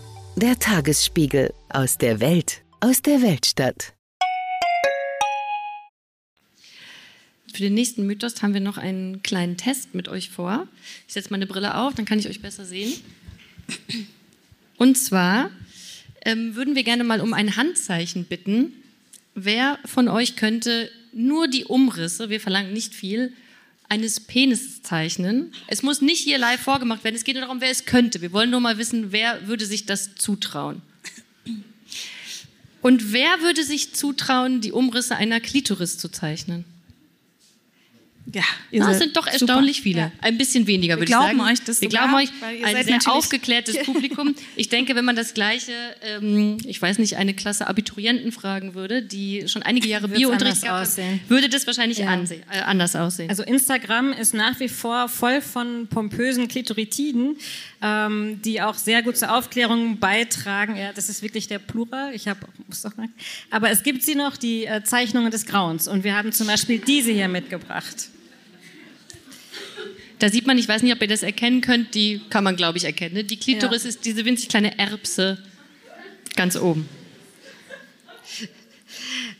Der Tagesspiegel aus der Welt, aus der Weltstadt. Für den nächsten Mythos haben wir noch einen kleinen Test mit euch vor. Ich setze meine Brille auf, dann kann ich euch besser sehen. Und zwar ähm, würden wir gerne mal um ein Handzeichen bitten, wer von euch könnte nur die Umrisse, wir verlangen nicht viel, eines Penis zeichnen? Es muss nicht hier live vorgemacht werden, es geht nur darum, wer es könnte. Wir wollen nur mal wissen, wer würde sich das zutrauen. Und wer würde sich zutrauen, die Umrisse einer Klitoris zu zeichnen? Ja, ihr das sind doch erstaunlich super. viele. Ja. Ein bisschen weniger, würde ich sagen. Euch das Wir sogar, glauben euch, ein sehr aufgeklärtes Publikum. Ich denke, wenn man das Gleiche, ähm, ich weiß nicht, eine Klasse Abiturienten fragen würde, die schon einige Jahre Biounterricht haben, würde das wahrscheinlich ja. ansehen, äh, anders aussehen. Also Instagram ist nach wie vor voll von pompösen Klitoritiden, ähm, die auch sehr gut zur Aufklärung beitragen. Ja, das ist wirklich der Plural. Ich habe, muss doch mal. Aber es gibt sie noch, die äh, Zeichnungen des Grauens. Und wir haben zum Beispiel diese hier mitgebracht. Da sieht man, ich weiß nicht, ob ihr das erkennen könnt, die kann man, glaube ich, erkennen. Ne? Die Klitoris ja. ist diese winzig kleine Erbse ganz oben.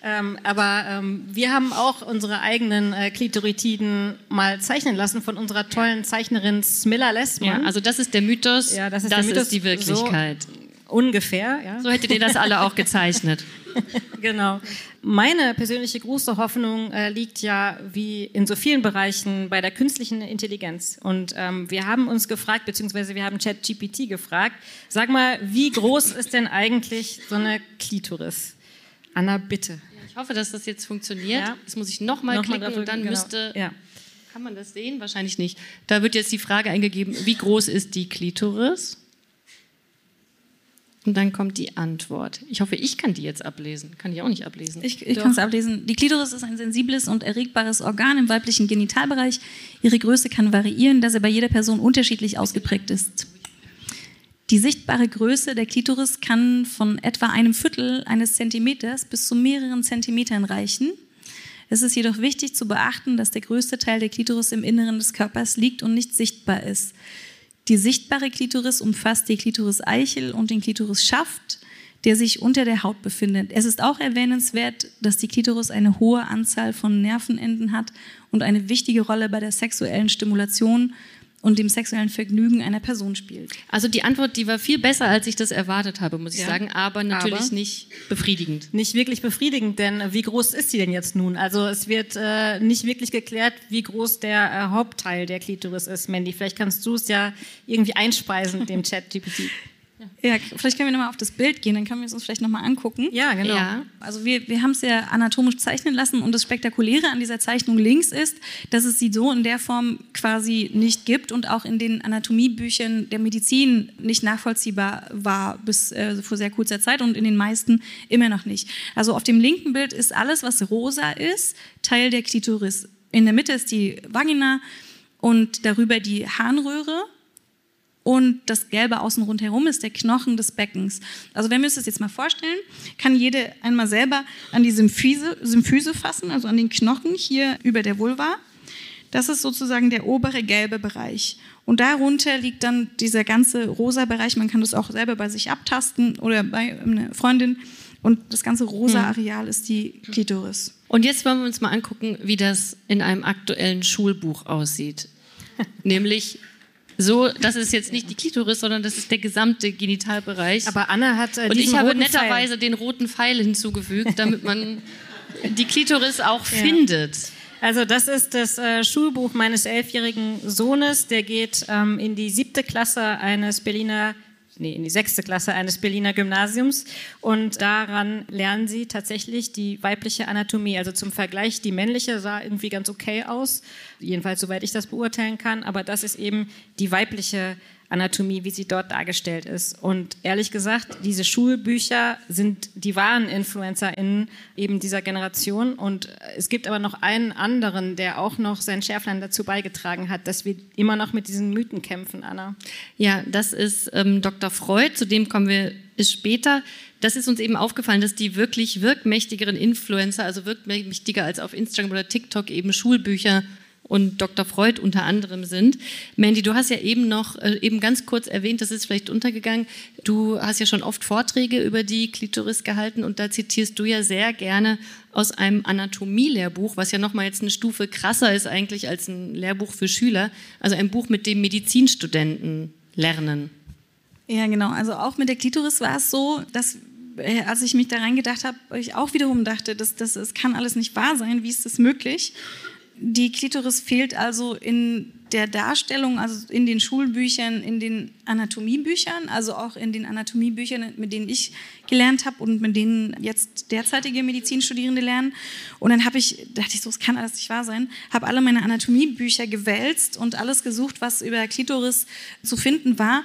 Ähm, aber ähm, wir haben auch unsere eigenen äh, Klitoritiden mal zeichnen lassen von unserer tollen Zeichnerin Smilla Lessmann. Ja, also das ist der Mythos, ja, das ist, das Mythos, ist die Wirklichkeit. So ungefähr. Ja. So hättet ihr das alle auch gezeichnet. genau. Meine persönliche große Hoffnung äh, liegt ja, wie in so vielen Bereichen, bei der künstlichen Intelligenz. Und ähm, wir haben uns gefragt, beziehungsweise wir haben ChatGPT gefragt, sag mal, wie groß ist denn eigentlich so eine Klitoris? Anna, bitte. Ich hoffe, dass das jetzt funktioniert. Ja. Jetzt muss ich nochmal noch klicken und dann genau. müsste... Ja. Kann man das sehen? Wahrscheinlich nicht. Da wird jetzt die Frage eingegeben, wie groß ist die Klitoris? Und dann kommt die Antwort. Ich hoffe, ich kann die jetzt ablesen. Kann ich auch nicht ablesen. Ich, ich kann es ablesen. Die Klitoris ist ein sensibles und erregbares Organ im weiblichen Genitalbereich. Ihre Größe kann variieren, da sie bei jeder Person unterschiedlich ausgeprägt ist. Die sichtbare Größe der Klitoris kann von etwa einem Viertel eines Zentimeters bis zu mehreren Zentimetern reichen. Es ist jedoch wichtig zu beachten, dass der größte Teil der Klitoris im Inneren des Körpers liegt und nicht sichtbar ist. Die sichtbare Klitoris umfasst die Klitoris-Eichel und den Klitoris-Schaft, der sich unter der Haut befindet. Es ist auch erwähnenswert, dass die Klitoris eine hohe Anzahl von Nervenenden hat und eine wichtige Rolle bei der sexuellen Stimulation und dem sexuellen Vergnügen einer Person spielt. Also die Antwort, die war viel besser, als ich das erwartet habe, muss ich ja. sagen, aber natürlich aber nicht befriedigend. Nicht wirklich befriedigend, denn wie groß ist sie denn jetzt nun? Also es wird äh, nicht wirklich geklärt, wie groß der äh, Hauptteil der Klitoris ist, Mandy. Vielleicht kannst du es ja irgendwie einspeisen, dem Chat-GPT. Ja, vielleicht können wir nochmal auf das Bild gehen, dann können wir es uns vielleicht nochmal angucken. Ja, genau. Ja. Also wir, wir haben es ja anatomisch zeichnen lassen und das Spektakuläre an dieser Zeichnung links ist, dass es sie so in der Form quasi nicht gibt und auch in den Anatomiebüchern der Medizin nicht nachvollziehbar war bis äh, vor sehr kurzer Zeit und in den meisten immer noch nicht. Also auf dem linken Bild ist alles, was rosa ist, Teil der Klitoris. In der Mitte ist die Vagina und darüber die Harnröhre und das Gelbe außen rundherum ist der Knochen des Beckens. Also wenn wir uns das jetzt mal vorstellen, kann jede einmal selber an die Symphyse, Symphyse fassen, also an den Knochen hier über der Vulva. Das ist sozusagen der obere gelbe Bereich. Und darunter liegt dann dieser ganze rosa Bereich. Man kann das auch selber bei sich abtasten oder bei einer Freundin. Und das ganze rosa hm. Areal ist die Klitoris. Und jetzt wollen wir uns mal angucken, wie das in einem aktuellen Schulbuch aussieht. Nämlich so, das ist jetzt nicht die Klitoris, sondern das ist der gesamte Genitalbereich. Aber Anna hat äh, Und ich habe netterweise Pfeil. den roten Pfeil hinzugefügt, damit man die Klitoris auch ja. findet. Also das ist das äh, Schulbuch meines elfjährigen Sohnes. Der geht ähm, in die siebte Klasse eines Berliner nee, in die sechste Klasse eines Berliner Gymnasiums. Und daran lernen sie tatsächlich die weibliche Anatomie. Also zum Vergleich, die männliche sah irgendwie ganz okay aus, jedenfalls soweit ich das beurteilen kann. Aber das ist eben die weibliche Anatomie, wie sie dort dargestellt ist. Und ehrlich gesagt, diese Schulbücher sind die wahren InfluencerInnen eben dieser Generation. Und es gibt aber noch einen anderen, der auch noch sein Schärflein dazu beigetragen hat, dass wir immer noch mit diesen Mythen kämpfen, Anna. Ja, das ist ähm, Dr. Freud, zu dem kommen wir später. Das ist uns eben aufgefallen, dass die wirklich wirkmächtigeren Influencer, also wirkmächtiger als auf Instagram oder TikTok eben Schulbücher und Dr. Freud unter anderem sind. Mandy, du hast ja eben noch äh, eben ganz kurz erwähnt, das ist vielleicht untergegangen. Du hast ja schon oft Vorträge über die Klitoris gehalten und da zitierst du ja sehr gerne aus einem Anatomie-Lehrbuch, was ja nochmal jetzt eine Stufe krasser ist eigentlich als ein Lehrbuch für Schüler, also ein Buch, mit dem Medizinstudenten lernen. Ja, genau. Also auch mit der Klitoris war es so, dass äh, als ich mich da reingedacht habe, ich auch wiederum dachte, das, das, das kann alles nicht wahr sein, wie ist das möglich? Die Klitoris fehlt also in der Darstellung, also in den Schulbüchern, in den Anatomiebüchern, also auch in den Anatomiebüchern, mit denen ich gelernt habe und mit denen jetzt derzeitige Medizinstudierende lernen. Und dann habe ich, dachte ich so, es kann alles nicht wahr sein, habe alle meine Anatomiebücher gewälzt und alles gesucht, was über Klitoris zu finden war.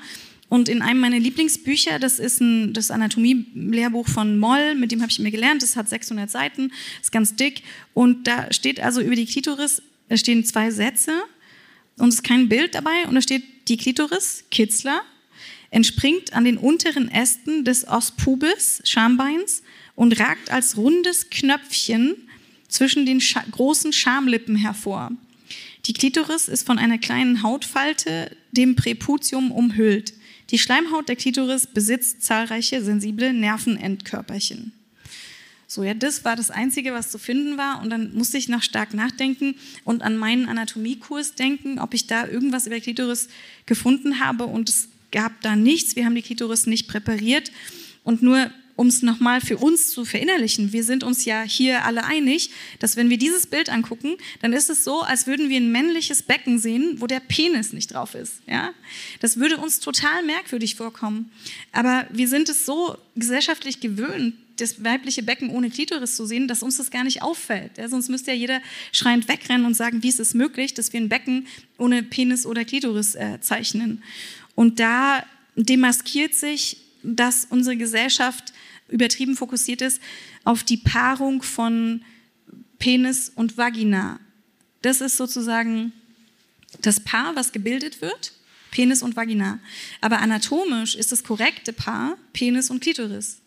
Und in einem meiner Lieblingsbücher, das ist ein, das Anatomie-Lehrbuch von Moll, mit dem habe ich mir gelernt, das hat 600 Seiten, ist ganz dick. Und da steht also über die Klitoris, da stehen zwei Sätze und es ist kein Bild dabei. Und da steht, die Klitoris, Kitzler, entspringt an den unteren Ästen des Os pubis, Schambeins, und ragt als rundes Knöpfchen zwischen den Scha großen Schamlippen hervor. Die Klitoris ist von einer kleinen Hautfalte, dem Präputium, umhüllt. Die Schleimhaut der Klitoris besitzt zahlreiche sensible Nervenendkörperchen. So, ja, das war das Einzige, was zu finden war. Und dann musste ich noch stark nachdenken und an meinen Anatomiekurs denken, ob ich da irgendwas über Klitoris gefunden habe. Und es gab da nichts. Wir haben die Klitoris nicht präpariert. Und nur um es nochmal für uns zu verinnerlichen, wir sind uns ja hier alle einig, dass wenn wir dieses Bild angucken, dann ist es so, als würden wir ein männliches Becken sehen, wo der Penis nicht drauf ist. Ja? Das würde uns total merkwürdig vorkommen. Aber wir sind es so gesellschaftlich gewöhnt, das weibliche Becken ohne Klitoris zu sehen, dass uns das gar nicht auffällt. Ja, sonst müsste ja jeder schreiend wegrennen und sagen, wie ist es möglich, dass wir ein Becken ohne Penis oder Klitoris äh, zeichnen. Und da demaskiert sich, dass unsere Gesellschaft übertrieben fokussiert ist auf die Paarung von Penis und Vagina. Das ist sozusagen das Paar, was gebildet wird, Penis und Vagina. Aber anatomisch ist das korrekte Paar Penis und Klitoris.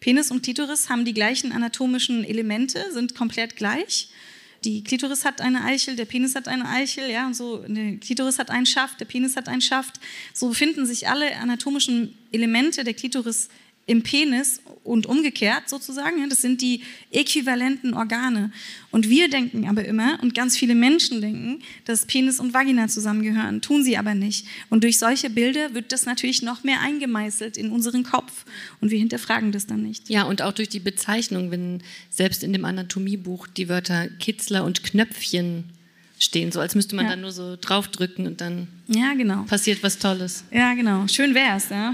Penis und Klitoris haben die gleichen anatomischen Elemente, sind komplett gleich. Die Klitoris hat eine Eichel, der Penis hat eine Eichel, ja, und so, die Klitoris hat einen Schaft, der Penis hat einen Schaft. So befinden sich alle anatomischen Elemente der Klitoris im Penis und umgekehrt sozusagen. Das sind die äquivalenten Organe. Und wir denken aber immer, und ganz viele Menschen denken, dass Penis und Vagina zusammengehören, tun sie aber nicht. Und durch solche Bilder wird das natürlich noch mehr eingemeißelt in unseren Kopf. Und wir hinterfragen das dann nicht. Ja, und auch durch die Bezeichnung, wenn selbst in dem Anatomiebuch die Wörter Kitzler und Knöpfchen stehen, so als müsste man ja. dann nur so draufdrücken und dann ja, genau. passiert was Tolles. Ja, genau. Schön wär's, ja.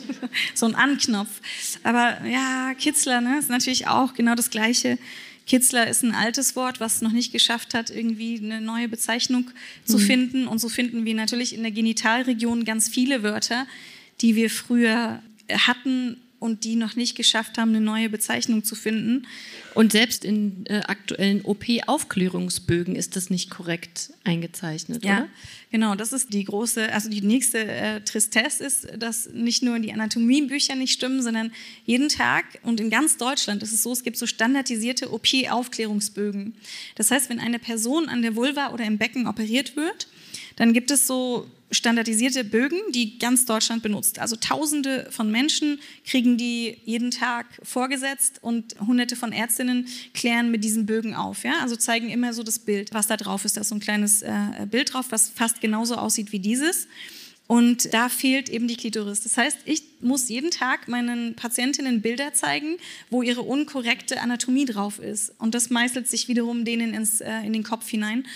so ein Anknopf. Aber ja, Kitzler ne, ist natürlich auch genau das Gleiche. Kitzler ist ein altes Wort, was es noch nicht geschafft hat, irgendwie eine neue Bezeichnung zu mhm. finden. Und so finden wir natürlich in der Genitalregion ganz viele Wörter, die wir früher hatten und die noch nicht geschafft haben, eine neue Bezeichnung zu finden. Und selbst in äh, aktuellen OP-Aufklärungsbögen ist das nicht korrekt eingezeichnet, ja, oder? Genau, das ist die große, also die nächste äh, Tristesse ist, dass nicht nur die Anatomiebücher nicht stimmen, sondern jeden Tag und in ganz Deutschland ist es so, es gibt so standardisierte OP-Aufklärungsbögen. Das heißt, wenn eine Person an der Vulva oder im Becken operiert wird, dann gibt es so standardisierte Bögen, die ganz Deutschland benutzt. Also Tausende von Menschen kriegen die jeden Tag vorgesetzt und Hunderte von Ärztinnen klären mit diesen Bögen auf. Ja? Also zeigen immer so das Bild, was da drauf ist. Da ist so ein kleines äh, Bild drauf, was fast genauso aussieht wie dieses. Und da fehlt eben die Klitoris. Das heißt, ich muss jeden Tag meinen Patientinnen Bilder zeigen, wo ihre unkorrekte Anatomie drauf ist. Und das meißelt sich wiederum denen ins, äh, in den Kopf hinein.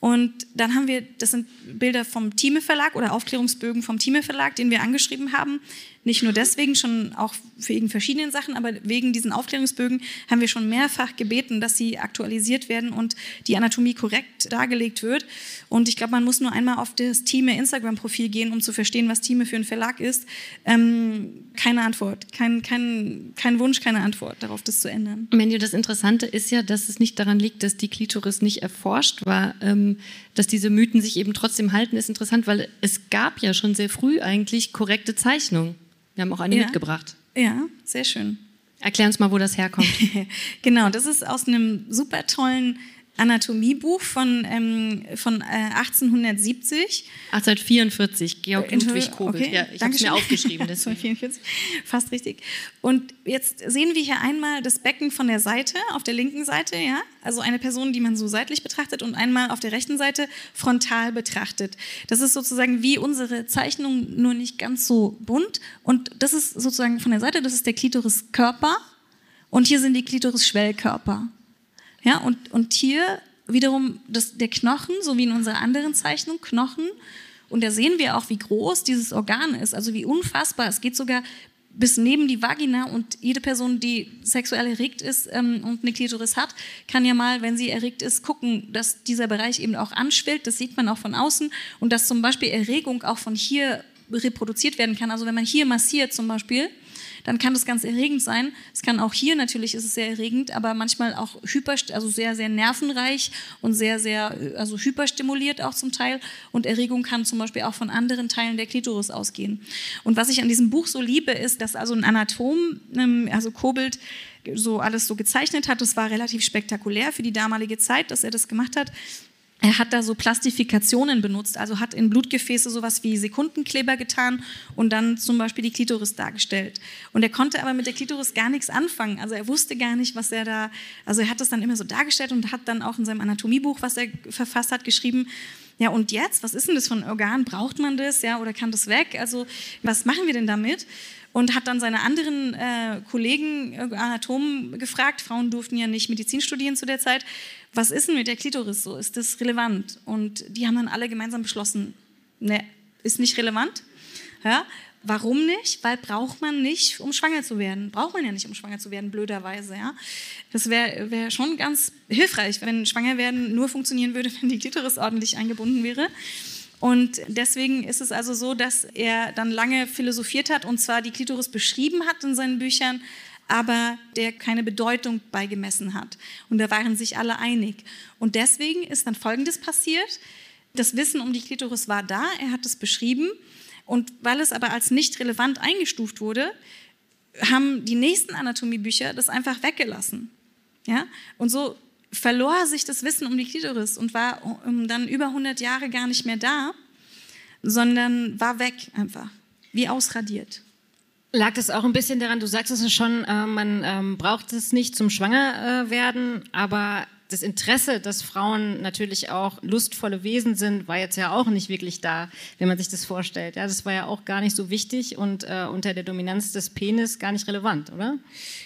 Und dann haben wir, das sind Bilder vom Thieme Verlag oder Aufklärungsbögen vom Thieme Verlag, den wir angeschrieben haben. Nicht nur deswegen, schon auch wegen verschiedenen Sachen, aber wegen diesen Aufklärungsbögen haben wir schon mehrfach gebeten, dass sie aktualisiert werden und die Anatomie korrekt dargelegt wird. Und ich glaube, man muss nur einmal auf das Thieme Instagram-Profil gehen, um zu verstehen, was Thieme für ein Verlag ist. Ähm, keine Antwort, kein, kein, kein Wunsch, keine Antwort darauf, das zu ändern. Menju, das Interessante ist ja, dass es nicht daran liegt, dass die Klitoris nicht erforscht war, ähm, dass diese Mythen sich eben trotzdem halten, ist interessant, weil es gab ja schon sehr früh eigentlich korrekte Zeichnungen. Wir haben auch eine ja. mitgebracht. Ja, sehr schön. Erklär uns mal, wo das herkommt. genau, das ist aus einem super tollen Anatomiebuch von, ähm, von äh, 1870. 1844, Georg Ludwig Kobelt. Okay, ja, ich habe es mir aufgeschrieben. Deswegen. 1844, fast richtig. Und jetzt sehen wir hier einmal das Becken von der Seite, auf der linken Seite, ja, also eine Person, die man so seitlich betrachtet und einmal auf der rechten Seite frontal betrachtet. Das ist sozusagen wie unsere Zeichnung, nur nicht ganz so bunt. Und das ist sozusagen von der Seite, das ist der Klitoriskörper. Und hier sind die Klitoris-Schwellkörper. Ja, und, und hier wiederum das, der Knochen, so wie in unserer anderen Zeichnung, Knochen. Und da sehen wir auch, wie groß dieses Organ ist, also wie unfassbar. Es geht sogar bis neben die Vagina und jede Person, die sexuell erregt ist ähm, und eine Klitoris hat, kann ja mal, wenn sie erregt ist, gucken, dass dieser Bereich eben auch anschwillt. Das sieht man auch von außen und dass zum Beispiel Erregung auch von hier reproduziert werden kann. Also wenn man hier massiert zum Beispiel, dann kann das ganz erregend sein. Es kann auch hier natürlich ist es sehr erregend, aber manchmal auch hyper, also sehr, sehr nervenreich und sehr, sehr, also hyperstimuliert auch zum Teil. Und Erregung kann zum Beispiel auch von anderen Teilen der Klitoris ausgehen. Und was ich an diesem Buch so liebe, ist, dass also ein Anatom, ähm, also Kobelt, so alles so gezeichnet hat. Das war relativ spektakulär für die damalige Zeit, dass er das gemacht hat. Er hat da so Plastifikationen benutzt, also hat in Blutgefäße sowas wie Sekundenkleber getan und dann zum Beispiel die Klitoris dargestellt. Und er konnte aber mit der Klitoris gar nichts anfangen. Also er wusste gar nicht, was er da, also er hat das dann immer so dargestellt und hat dann auch in seinem Anatomiebuch, was er verfasst hat, geschrieben, ja und jetzt, was ist denn das für ein Organ? Braucht man das, ja, oder kann das weg? Also was machen wir denn damit? Und hat dann seine anderen äh, Kollegen äh, Anatomen gefragt. Frauen durften ja nicht Medizin studieren zu der Zeit was ist denn mit der Klitoris so? Ist das relevant? Und die haben dann alle gemeinsam beschlossen, ne, ist nicht relevant. Ja? Warum nicht? Weil braucht man nicht, um schwanger zu werden. Braucht man ja nicht, um schwanger zu werden, blöderweise. Ja? Das wäre wär schon ganz hilfreich, wenn schwanger werden nur funktionieren würde, wenn die Klitoris ordentlich eingebunden wäre. Und deswegen ist es also so, dass er dann lange philosophiert hat und zwar die Klitoris beschrieben hat in seinen Büchern, aber der keine Bedeutung beigemessen hat. Und da waren sich alle einig. Und deswegen ist dann Folgendes passiert. Das Wissen um die Klitoris war da, er hat es beschrieben. Und weil es aber als nicht relevant eingestuft wurde, haben die nächsten Anatomiebücher das einfach weggelassen. Ja? Und so verlor sich das Wissen um die Klitoris und war dann über 100 Jahre gar nicht mehr da, sondern war weg einfach, wie ausradiert. Lag das auch ein bisschen daran, du sagst es schon, äh, man ähm, braucht es nicht zum Schwangerwerden, aber das Interesse, dass Frauen natürlich auch lustvolle Wesen sind, war jetzt ja auch nicht wirklich da, wenn man sich das vorstellt. Ja, das war ja auch gar nicht so wichtig und äh, unter der Dominanz des Penis gar nicht relevant, oder?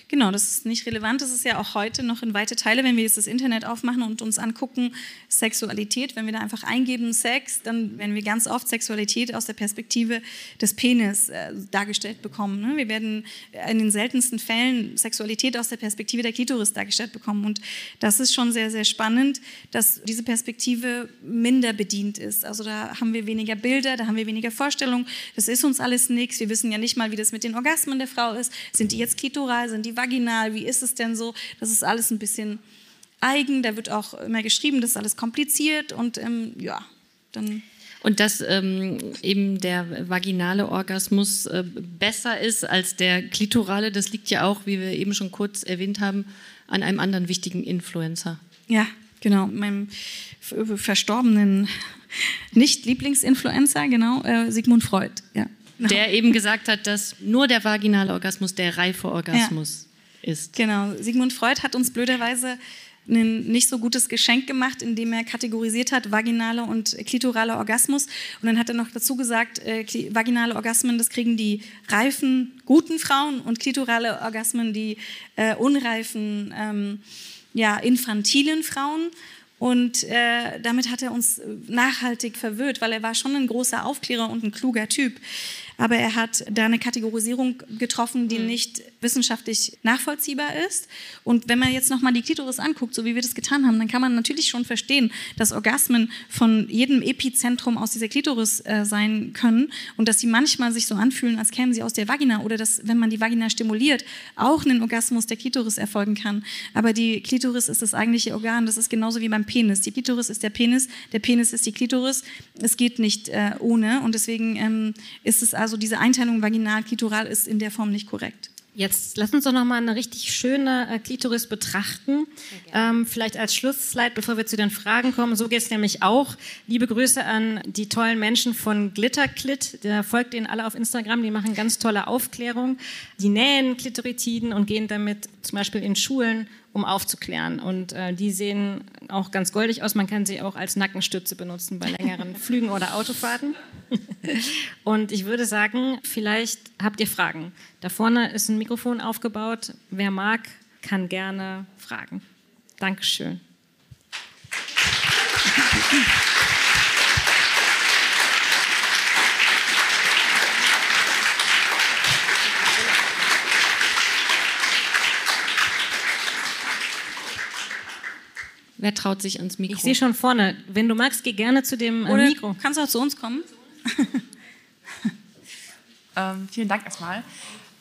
Genau, das ist nicht relevant. Das ist ja auch heute noch in weite Teile, wenn wir jetzt das Internet aufmachen und uns angucken, Sexualität, wenn wir da einfach eingeben Sex, dann werden wir ganz oft Sexualität aus der Perspektive des Penis äh, dargestellt bekommen. Ne? Wir werden in den seltensten Fällen Sexualität aus der Perspektive der Klitoris dargestellt bekommen. Und das ist schon sehr, sehr spannend, dass diese Perspektive minder bedient ist. Also da haben wir weniger Bilder, da haben wir weniger Vorstellungen. Das ist uns alles nichts. Wir wissen ja nicht mal, wie das mit den Orgasmen der Frau ist. Sind die jetzt klitoral, sind die vaginal? Wie ist es denn so? Das ist alles ein bisschen eigen. Da wird auch immer geschrieben, das ist alles kompliziert und ähm, ja, dann. Und dass ähm, eben der vaginale Orgasmus äh, besser ist als der klitorale, das liegt ja auch, wie wir eben schon kurz erwähnt haben, an einem anderen wichtigen Influencer. Ja, genau, meinem verstorbenen Nicht-Lieblingsinfluencer, genau, äh, Sigmund Freud. Ja. Genau. Der eben gesagt hat, dass nur der vaginale Orgasmus der reife Orgasmus ja. ist. Genau, Sigmund Freud hat uns blöderweise ein nicht so gutes Geschenk gemacht, indem er kategorisiert hat, vaginale und klitorale Orgasmus. Und dann hat er noch dazu gesagt, äh, vaginale Orgasmen, das kriegen die reifen, guten Frauen und klitorale Orgasmen die äh, unreifen, ähm, ja, infantilen Frauen. Und äh, damit hat er uns nachhaltig verwirrt, weil er war schon ein großer Aufklärer und ein kluger Typ aber er hat da eine Kategorisierung getroffen, die mhm. nicht wissenschaftlich nachvollziehbar ist. Und wenn man jetzt nochmal die Klitoris anguckt, so wie wir das getan haben, dann kann man natürlich schon verstehen, dass Orgasmen von jedem Epizentrum aus dieser Klitoris äh, sein können und dass sie manchmal sich so anfühlen, als kämen sie aus der Vagina oder dass, wenn man die Vagina stimuliert, auch ein Orgasmus der Klitoris erfolgen kann. Aber die Klitoris ist das eigentliche Organ, das ist genauso wie beim Penis. Die Klitoris ist der Penis, der Penis ist die Klitoris. Es geht nicht äh, ohne und deswegen ähm, ist es also diese Einteilung vaginal-klitoral ist in der Form nicht korrekt. Jetzt lass uns doch noch mal eine richtig schöne äh, Klitoris betrachten. Ähm, vielleicht als Schlussslide, bevor wir zu den Fragen kommen. So geht es nämlich auch. Liebe Grüße an die tollen Menschen von Glitterklit. Der folgt ihnen alle auf Instagram. Die machen ganz tolle Aufklärung. Die nähen Klitoritiden und gehen damit zum Beispiel in Schulen um aufzuklären. Und äh, die sehen auch ganz goldig aus. Man kann sie auch als Nackenstütze benutzen bei längeren Flügen oder Autofahrten. und ich würde sagen, vielleicht habt ihr Fragen. Da vorne ist ein Mikrofon aufgebaut. Wer mag, kann gerne fragen. Dankeschön. Wer traut sich ans Mikro? Ich sehe schon vorne. Wenn du magst, geh gerne zu dem äh, Oder Mikro. kannst du auch zu uns kommen? Ähm, vielen Dank erstmal.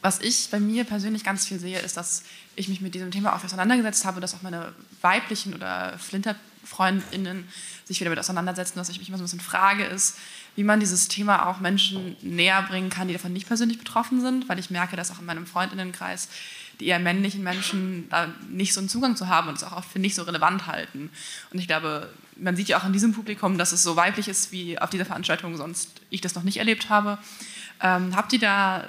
Was ich bei mir persönlich ganz viel sehe, ist, dass ich mich mit diesem Thema auch auseinandergesetzt habe, dass auch meine weiblichen oder Flinterfreundinnen sich wieder damit auseinandersetzen, dass ich mich immer so ein bisschen frage, ist, wie man dieses Thema auch Menschen näher bringen kann, die davon nicht persönlich betroffen sind, weil ich merke, dass auch in meinem Freundinnenkreis die eher männlichen Menschen da nicht so einen Zugang zu haben und es auch oft für nicht so relevant halten. Und ich glaube, man sieht ja auch in diesem Publikum, dass es so weiblich ist wie auf dieser Veranstaltung, sonst ich das noch nicht erlebt habe. Ähm, habt ihr da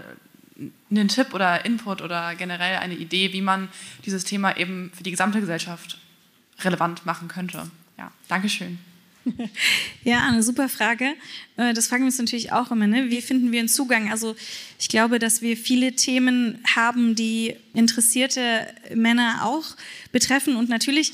einen Tipp oder Input oder generell eine Idee, wie man dieses Thema eben für die gesamte Gesellschaft relevant machen könnte? Ja, Dankeschön. Ja, eine super Frage. Äh, Das fragen wir uns natürlich auch immer. Ne? Wie finden wir einen Zugang? Also ich glaube, dass wir viele Themen haben, die interessierte Männer auch betreffen. Und natürlich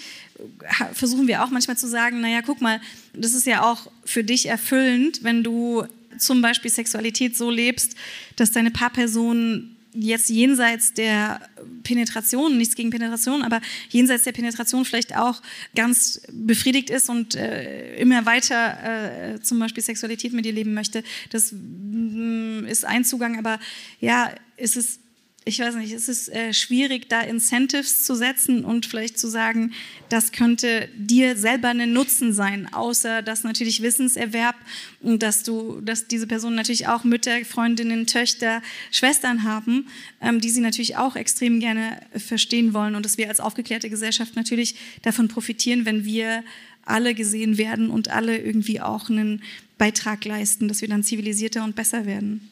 ha- versuchen wir auch manchmal zu sagen, naja, guck mal, das ist ja auch für dich erfüllend, wenn du zum Beispiel Sexualität so lebst, dass deine Paarperson jetzt jenseits der Penetration, nichts gegen Penetration, aber jenseits der Penetration vielleicht auch ganz befriedigt ist und äh, immer weiter äh, zum Beispiel Sexualität mit dir leben möchte. Das mm, ist ein Zugang, aber ja, ist es ich weiß nicht, es ist äh, schwierig, da Incentives zu setzen und vielleicht zu sagen, das könnte dir selber einen Nutzen sein, außer dass natürlich Wissenserwerb und dass du, dass diese Personen natürlich auch Mütter, Freundinnen, Töchter, Schwestern haben, ähm, die sie natürlich auch extrem gerne verstehen wollen und dass wir als aufgeklärte Gesellschaft natürlich davon profitieren, wenn wir alle gesehen werden und alle irgendwie auch einen Beitrag leisten, dass wir dann zivilisierter und besser werden.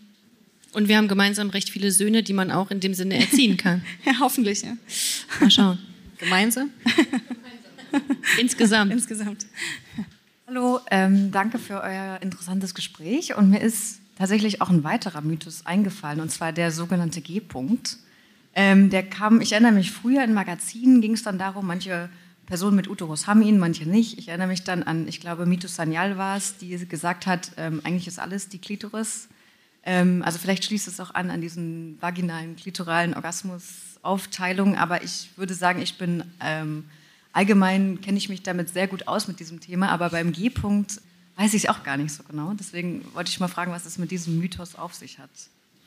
Und wir haben gemeinsam recht viele Söhne, die man auch in dem Sinne erziehen kann. Ja, hoffentlich. Ja. Mal schauen. Gemeinsam? Insgesamt. Insgesamt. Hallo, ähm, danke für euer interessantes Gespräch. Und mir ist tatsächlich auch ein weiterer Mythos eingefallen, und zwar der sogenannte G-Punkt. Ähm, der kam, ich erinnere mich, früher in Magazinen ging es dann darum, manche Personen mit Uterus haben ihn, manche nicht. Ich erinnere mich dann an, ich glaube, Mythos Sanyal war es, die gesagt hat, ähm, eigentlich ist alles die Klitoris. Ähm, also vielleicht schließt es auch an an diesen vaginalen, klitoralen Orgasmus-Aufteilung, aber ich würde sagen, ich bin ähm, allgemein kenne ich mich damit sehr gut aus mit diesem Thema, aber beim G-Punkt weiß ich es auch gar nicht so genau. Deswegen wollte ich mal fragen, was es mit diesem Mythos auf sich hat.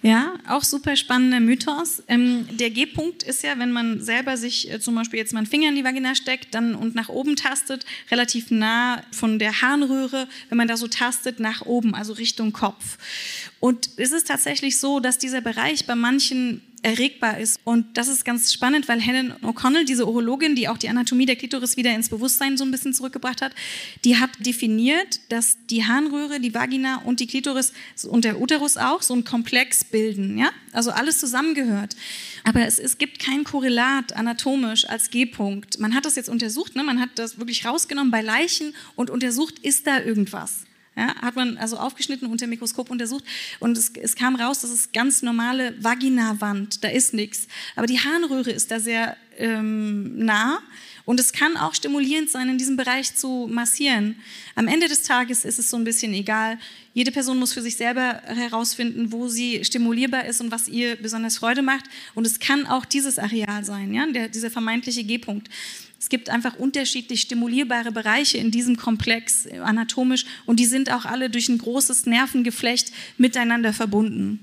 Ja, auch super spannender Mythos. Ähm, der G-Punkt ist ja, wenn man selber sich äh, zum Beispiel jetzt mal einen Finger in die Vagina steckt dann, und nach oben tastet, relativ nah von der Harnröhre, wenn man da so tastet, nach oben, also Richtung Kopf. Und es ist tatsächlich so, dass dieser Bereich bei manchen erregbar ist. Und das ist ganz spannend, weil Helen O'Connell, diese Urologin, die auch die Anatomie der Klitoris wieder ins Bewusstsein so ein bisschen zurückgebracht hat, die hat definiert, dass die Harnröhre, die Vagina und die Klitoris und der Uterus auch so einen Komplex bilden. Ja? Also alles zusammengehört. Aber es, es gibt kein Korrelat anatomisch als G-Punkt. Man hat das jetzt untersucht, ne? man hat das wirklich rausgenommen bei Leichen und untersucht, ist da irgendwas. Ja, hat man also aufgeschnitten unter dem Mikroskop untersucht und es, es kam raus, das ist ganz normale Vaginawand, da ist nichts. Aber die Harnröhre ist da sehr ähm, nah und es kann auch stimulierend sein, in diesem Bereich zu massieren. Am Ende des Tages ist es so ein bisschen egal. Jede Person muss für sich selber herausfinden, wo sie stimulierbar ist und was ihr besonders Freude macht. Und es kann auch dieses Areal sein, ja, der, dieser vermeintliche G-Punkt. Es gibt einfach unterschiedlich stimulierbare Bereiche in diesem Komplex äh, anatomisch und die sind auch alle durch ein großes Nervengeflecht miteinander verbunden.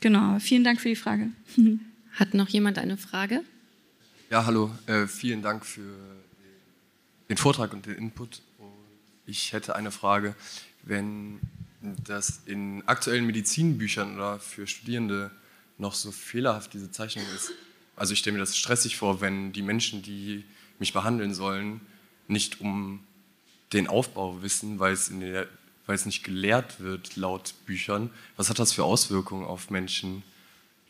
Genau, vielen Dank für die Frage. Hat noch jemand eine Frage? Ja, hallo. Äh, vielen Dank für den Vortrag und den Input. Und ich hätte eine Frage, wenn das in aktuellen Medizinbüchern oder für Studierende noch so fehlerhaft diese Zeichnung ist. Also ich stelle mir das stressig vor, wenn die Menschen, die mich behandeln sollen, nicht um den Aufbau wissen, weil es, der, weil es nicht gelehrt wird laut Büchern. Was hat das für Auswirkungen auf Menschen?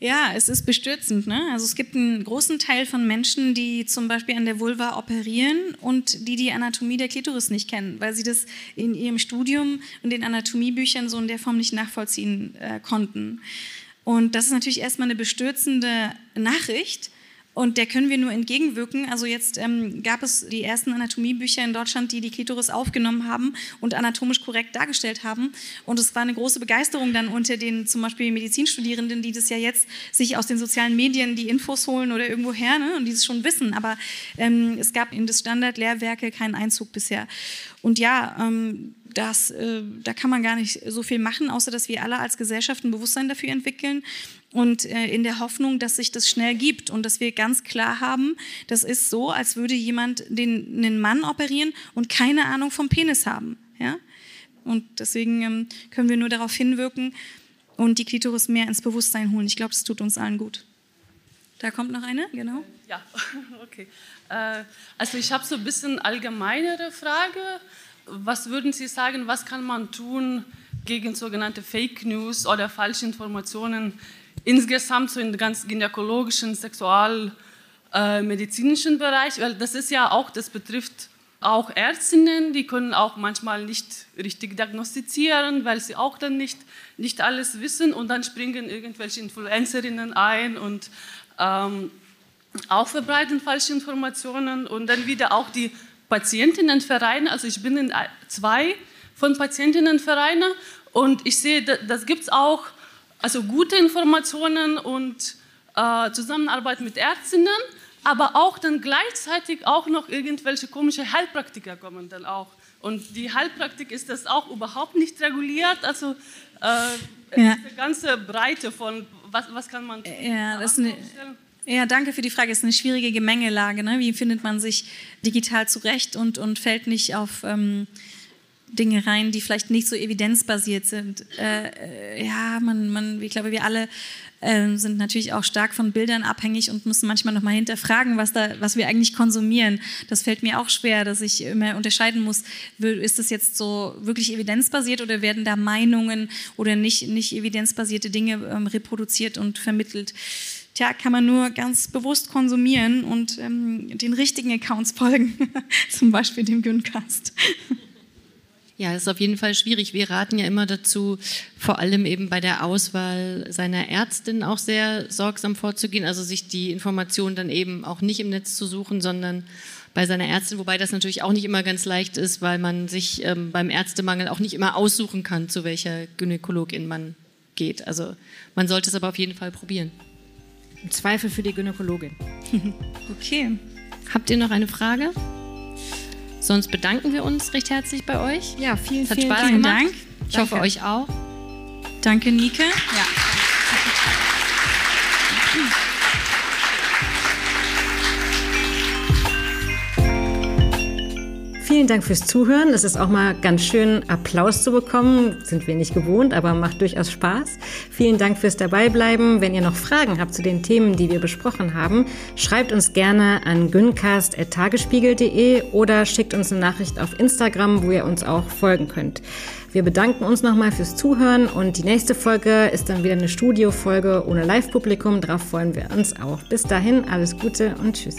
Ja, es ist bestürzend. Ne? Also es gibt einen großen Teil von Menschen, die zum Beispiel an der Vulva operieren und die die Anatomie der Klitoris nicht kennen, weil sie das in ihrem Studium und den Anatomiebüchern so in der Form nicht nachvollziehen äh, konnten. Und das ist natürlich erstmal eine bestürzende Nachricht. Und der können wir nur entgegenwirken. Also jetzt ähm, gab es die ersten Anatomiebücher in Deutschland, die die Klitoris aufgenommen haben und anatomisch korrekt dargestellt haben. Und es war eine große Begeisterung dann unter den zum Beispiel Medizinstudierenden, die das ja jetzt sich aus den sozialen Medien die Infos holen oder irgendwo her ne, und die es schon wissen. Aber ähm, es gab in das Standardlehrwerke keinen Einzug bisher. Und ja, ähm, das, äh, da kann man gar nicht so viel machen, außer dass wir alle als Gesellschaft ein Bewusstsein dafür entwickeln und äh, in der Hoffnung, dass sich das schnell gibt und dass wir ganz klar haben, das ist so, als würde jemand den, einen Mann operieren und keine Ahnung vom Penis haben. Ja? Und deswegen ähm, können wir nur darauf hinwirken und die Klitoris mehr ins Bewusstsein holen. Ich glaube, das tut uns allen gut. Da kommt noch eine, genau. Ja, okay. Äh, also ich habe so ein bisschen allgemeinere Frage. Was würden Sie sagen, was kann man tun gegen sogenannte Fake News oder falsche Informationen insgesamt so im ganz gynäkologischen, sexualmedizinischen äh, Bereich? Weil das ist ja auch, das betrifft auch Ärztinnen, die können auch manchmal nicht richtig diagnostizieren, weil sie auch dann nicht, nicht alles wissen und dann springen irgendwelche Influencerinnen ein und ähm, auch verbreiten falsche Informationen und dann wieder auch die Patientinnenvereine, also ich bin in zwei von Patientinnenvereinen und ich sehe, das gibt es auch, also gute Informationen und äh, Zusammenarbeit mit Ärztinnen, aber auch dann gleichzeitig auch noch irgendwelche komische Heilpraktiker kommen dann auch. Und die Heilpraktik ist das auch überhaupt nicht reguliert, also äh, ja. die ganze Breite von was, was kann man ja, das ist eine, ja, danke für die Frage. Es ist eine schwierige Gemengelage. Ne? Wie findet man sich digital zurecht und, und fällt nicht auf ähm, Dinge rein, die vielleicht nicht so evidenzbasiert sind? Äh, äh, ja, man, man, ich glaube, wir alle äh, sind natürlich auch stark von Bildern abhängig und müssen manchmal noch mal hinterfragen, was, da, was wir eigentlich konsumieren. Das fällt mir auch schwer, dass ich immer unterscheiden muss, ist das jetzt so wirklich evidenzbasiert oder werden da Meinungen oder nicht, nicht evidenzbasierte Dinge ähm, reproduziert und vermittelt? tja, kann man nur ganz bewusst konsumieren und ähm, den richtigen Accounts folgen, zum Beispiel dem Güncast. Ja, das ist auf jeden Fall schwierig. Wir raten ja immer dazu, vor allem eben bei der Auswahl seiner Ärztin auch sehr sorgsam vorzugehen, also sich die Informationen dann eben auch nicht im Netz zu suchen, sondern bei seiner Ärztin, wobei das natürlich auch nicht immer ganz leicht ist, weil man sich ähm, beim Ärztemangel auch nicht immer aussuchen kann, zu welcher Gynäkologin man geht. Also man sollte es aber auf jeden Fall probieren. Im Zweifel für die Gynäkologin. okay. Habt ihr noch eine Frage? Sonst bedanken wir uns recht herzlich bei euch. Ja, vielen, es hat vielen Spaß Dank. gemacht. Dank. Ich hoffe, euch auch. Danke, Nike. Ja. Vielen Dank fürs Zuhören. Es ist auch mal ganz schön, Applaus zu bekommen. Sind wir nicht gewohnt, aber macht durchaus Spaß. Vielen Dank fürs Dabeibleiben. Wenn ihr noch Fragen habt zu den Themen, die wir besprochen haben, schreibt uns gerne an güncast.tagesspiegel.de oder schickt uns eine Nachricht auf Instagram, wo ihr uns auch folgen könnt. Wir bedanken uns nochmal fürs Zuhören und die nächste Folge ist dann wieder eine Studiofolge ohne Live-Publikum. Darauf freuen wir uns auch. Bis dahin, alles Gute und Tschüss.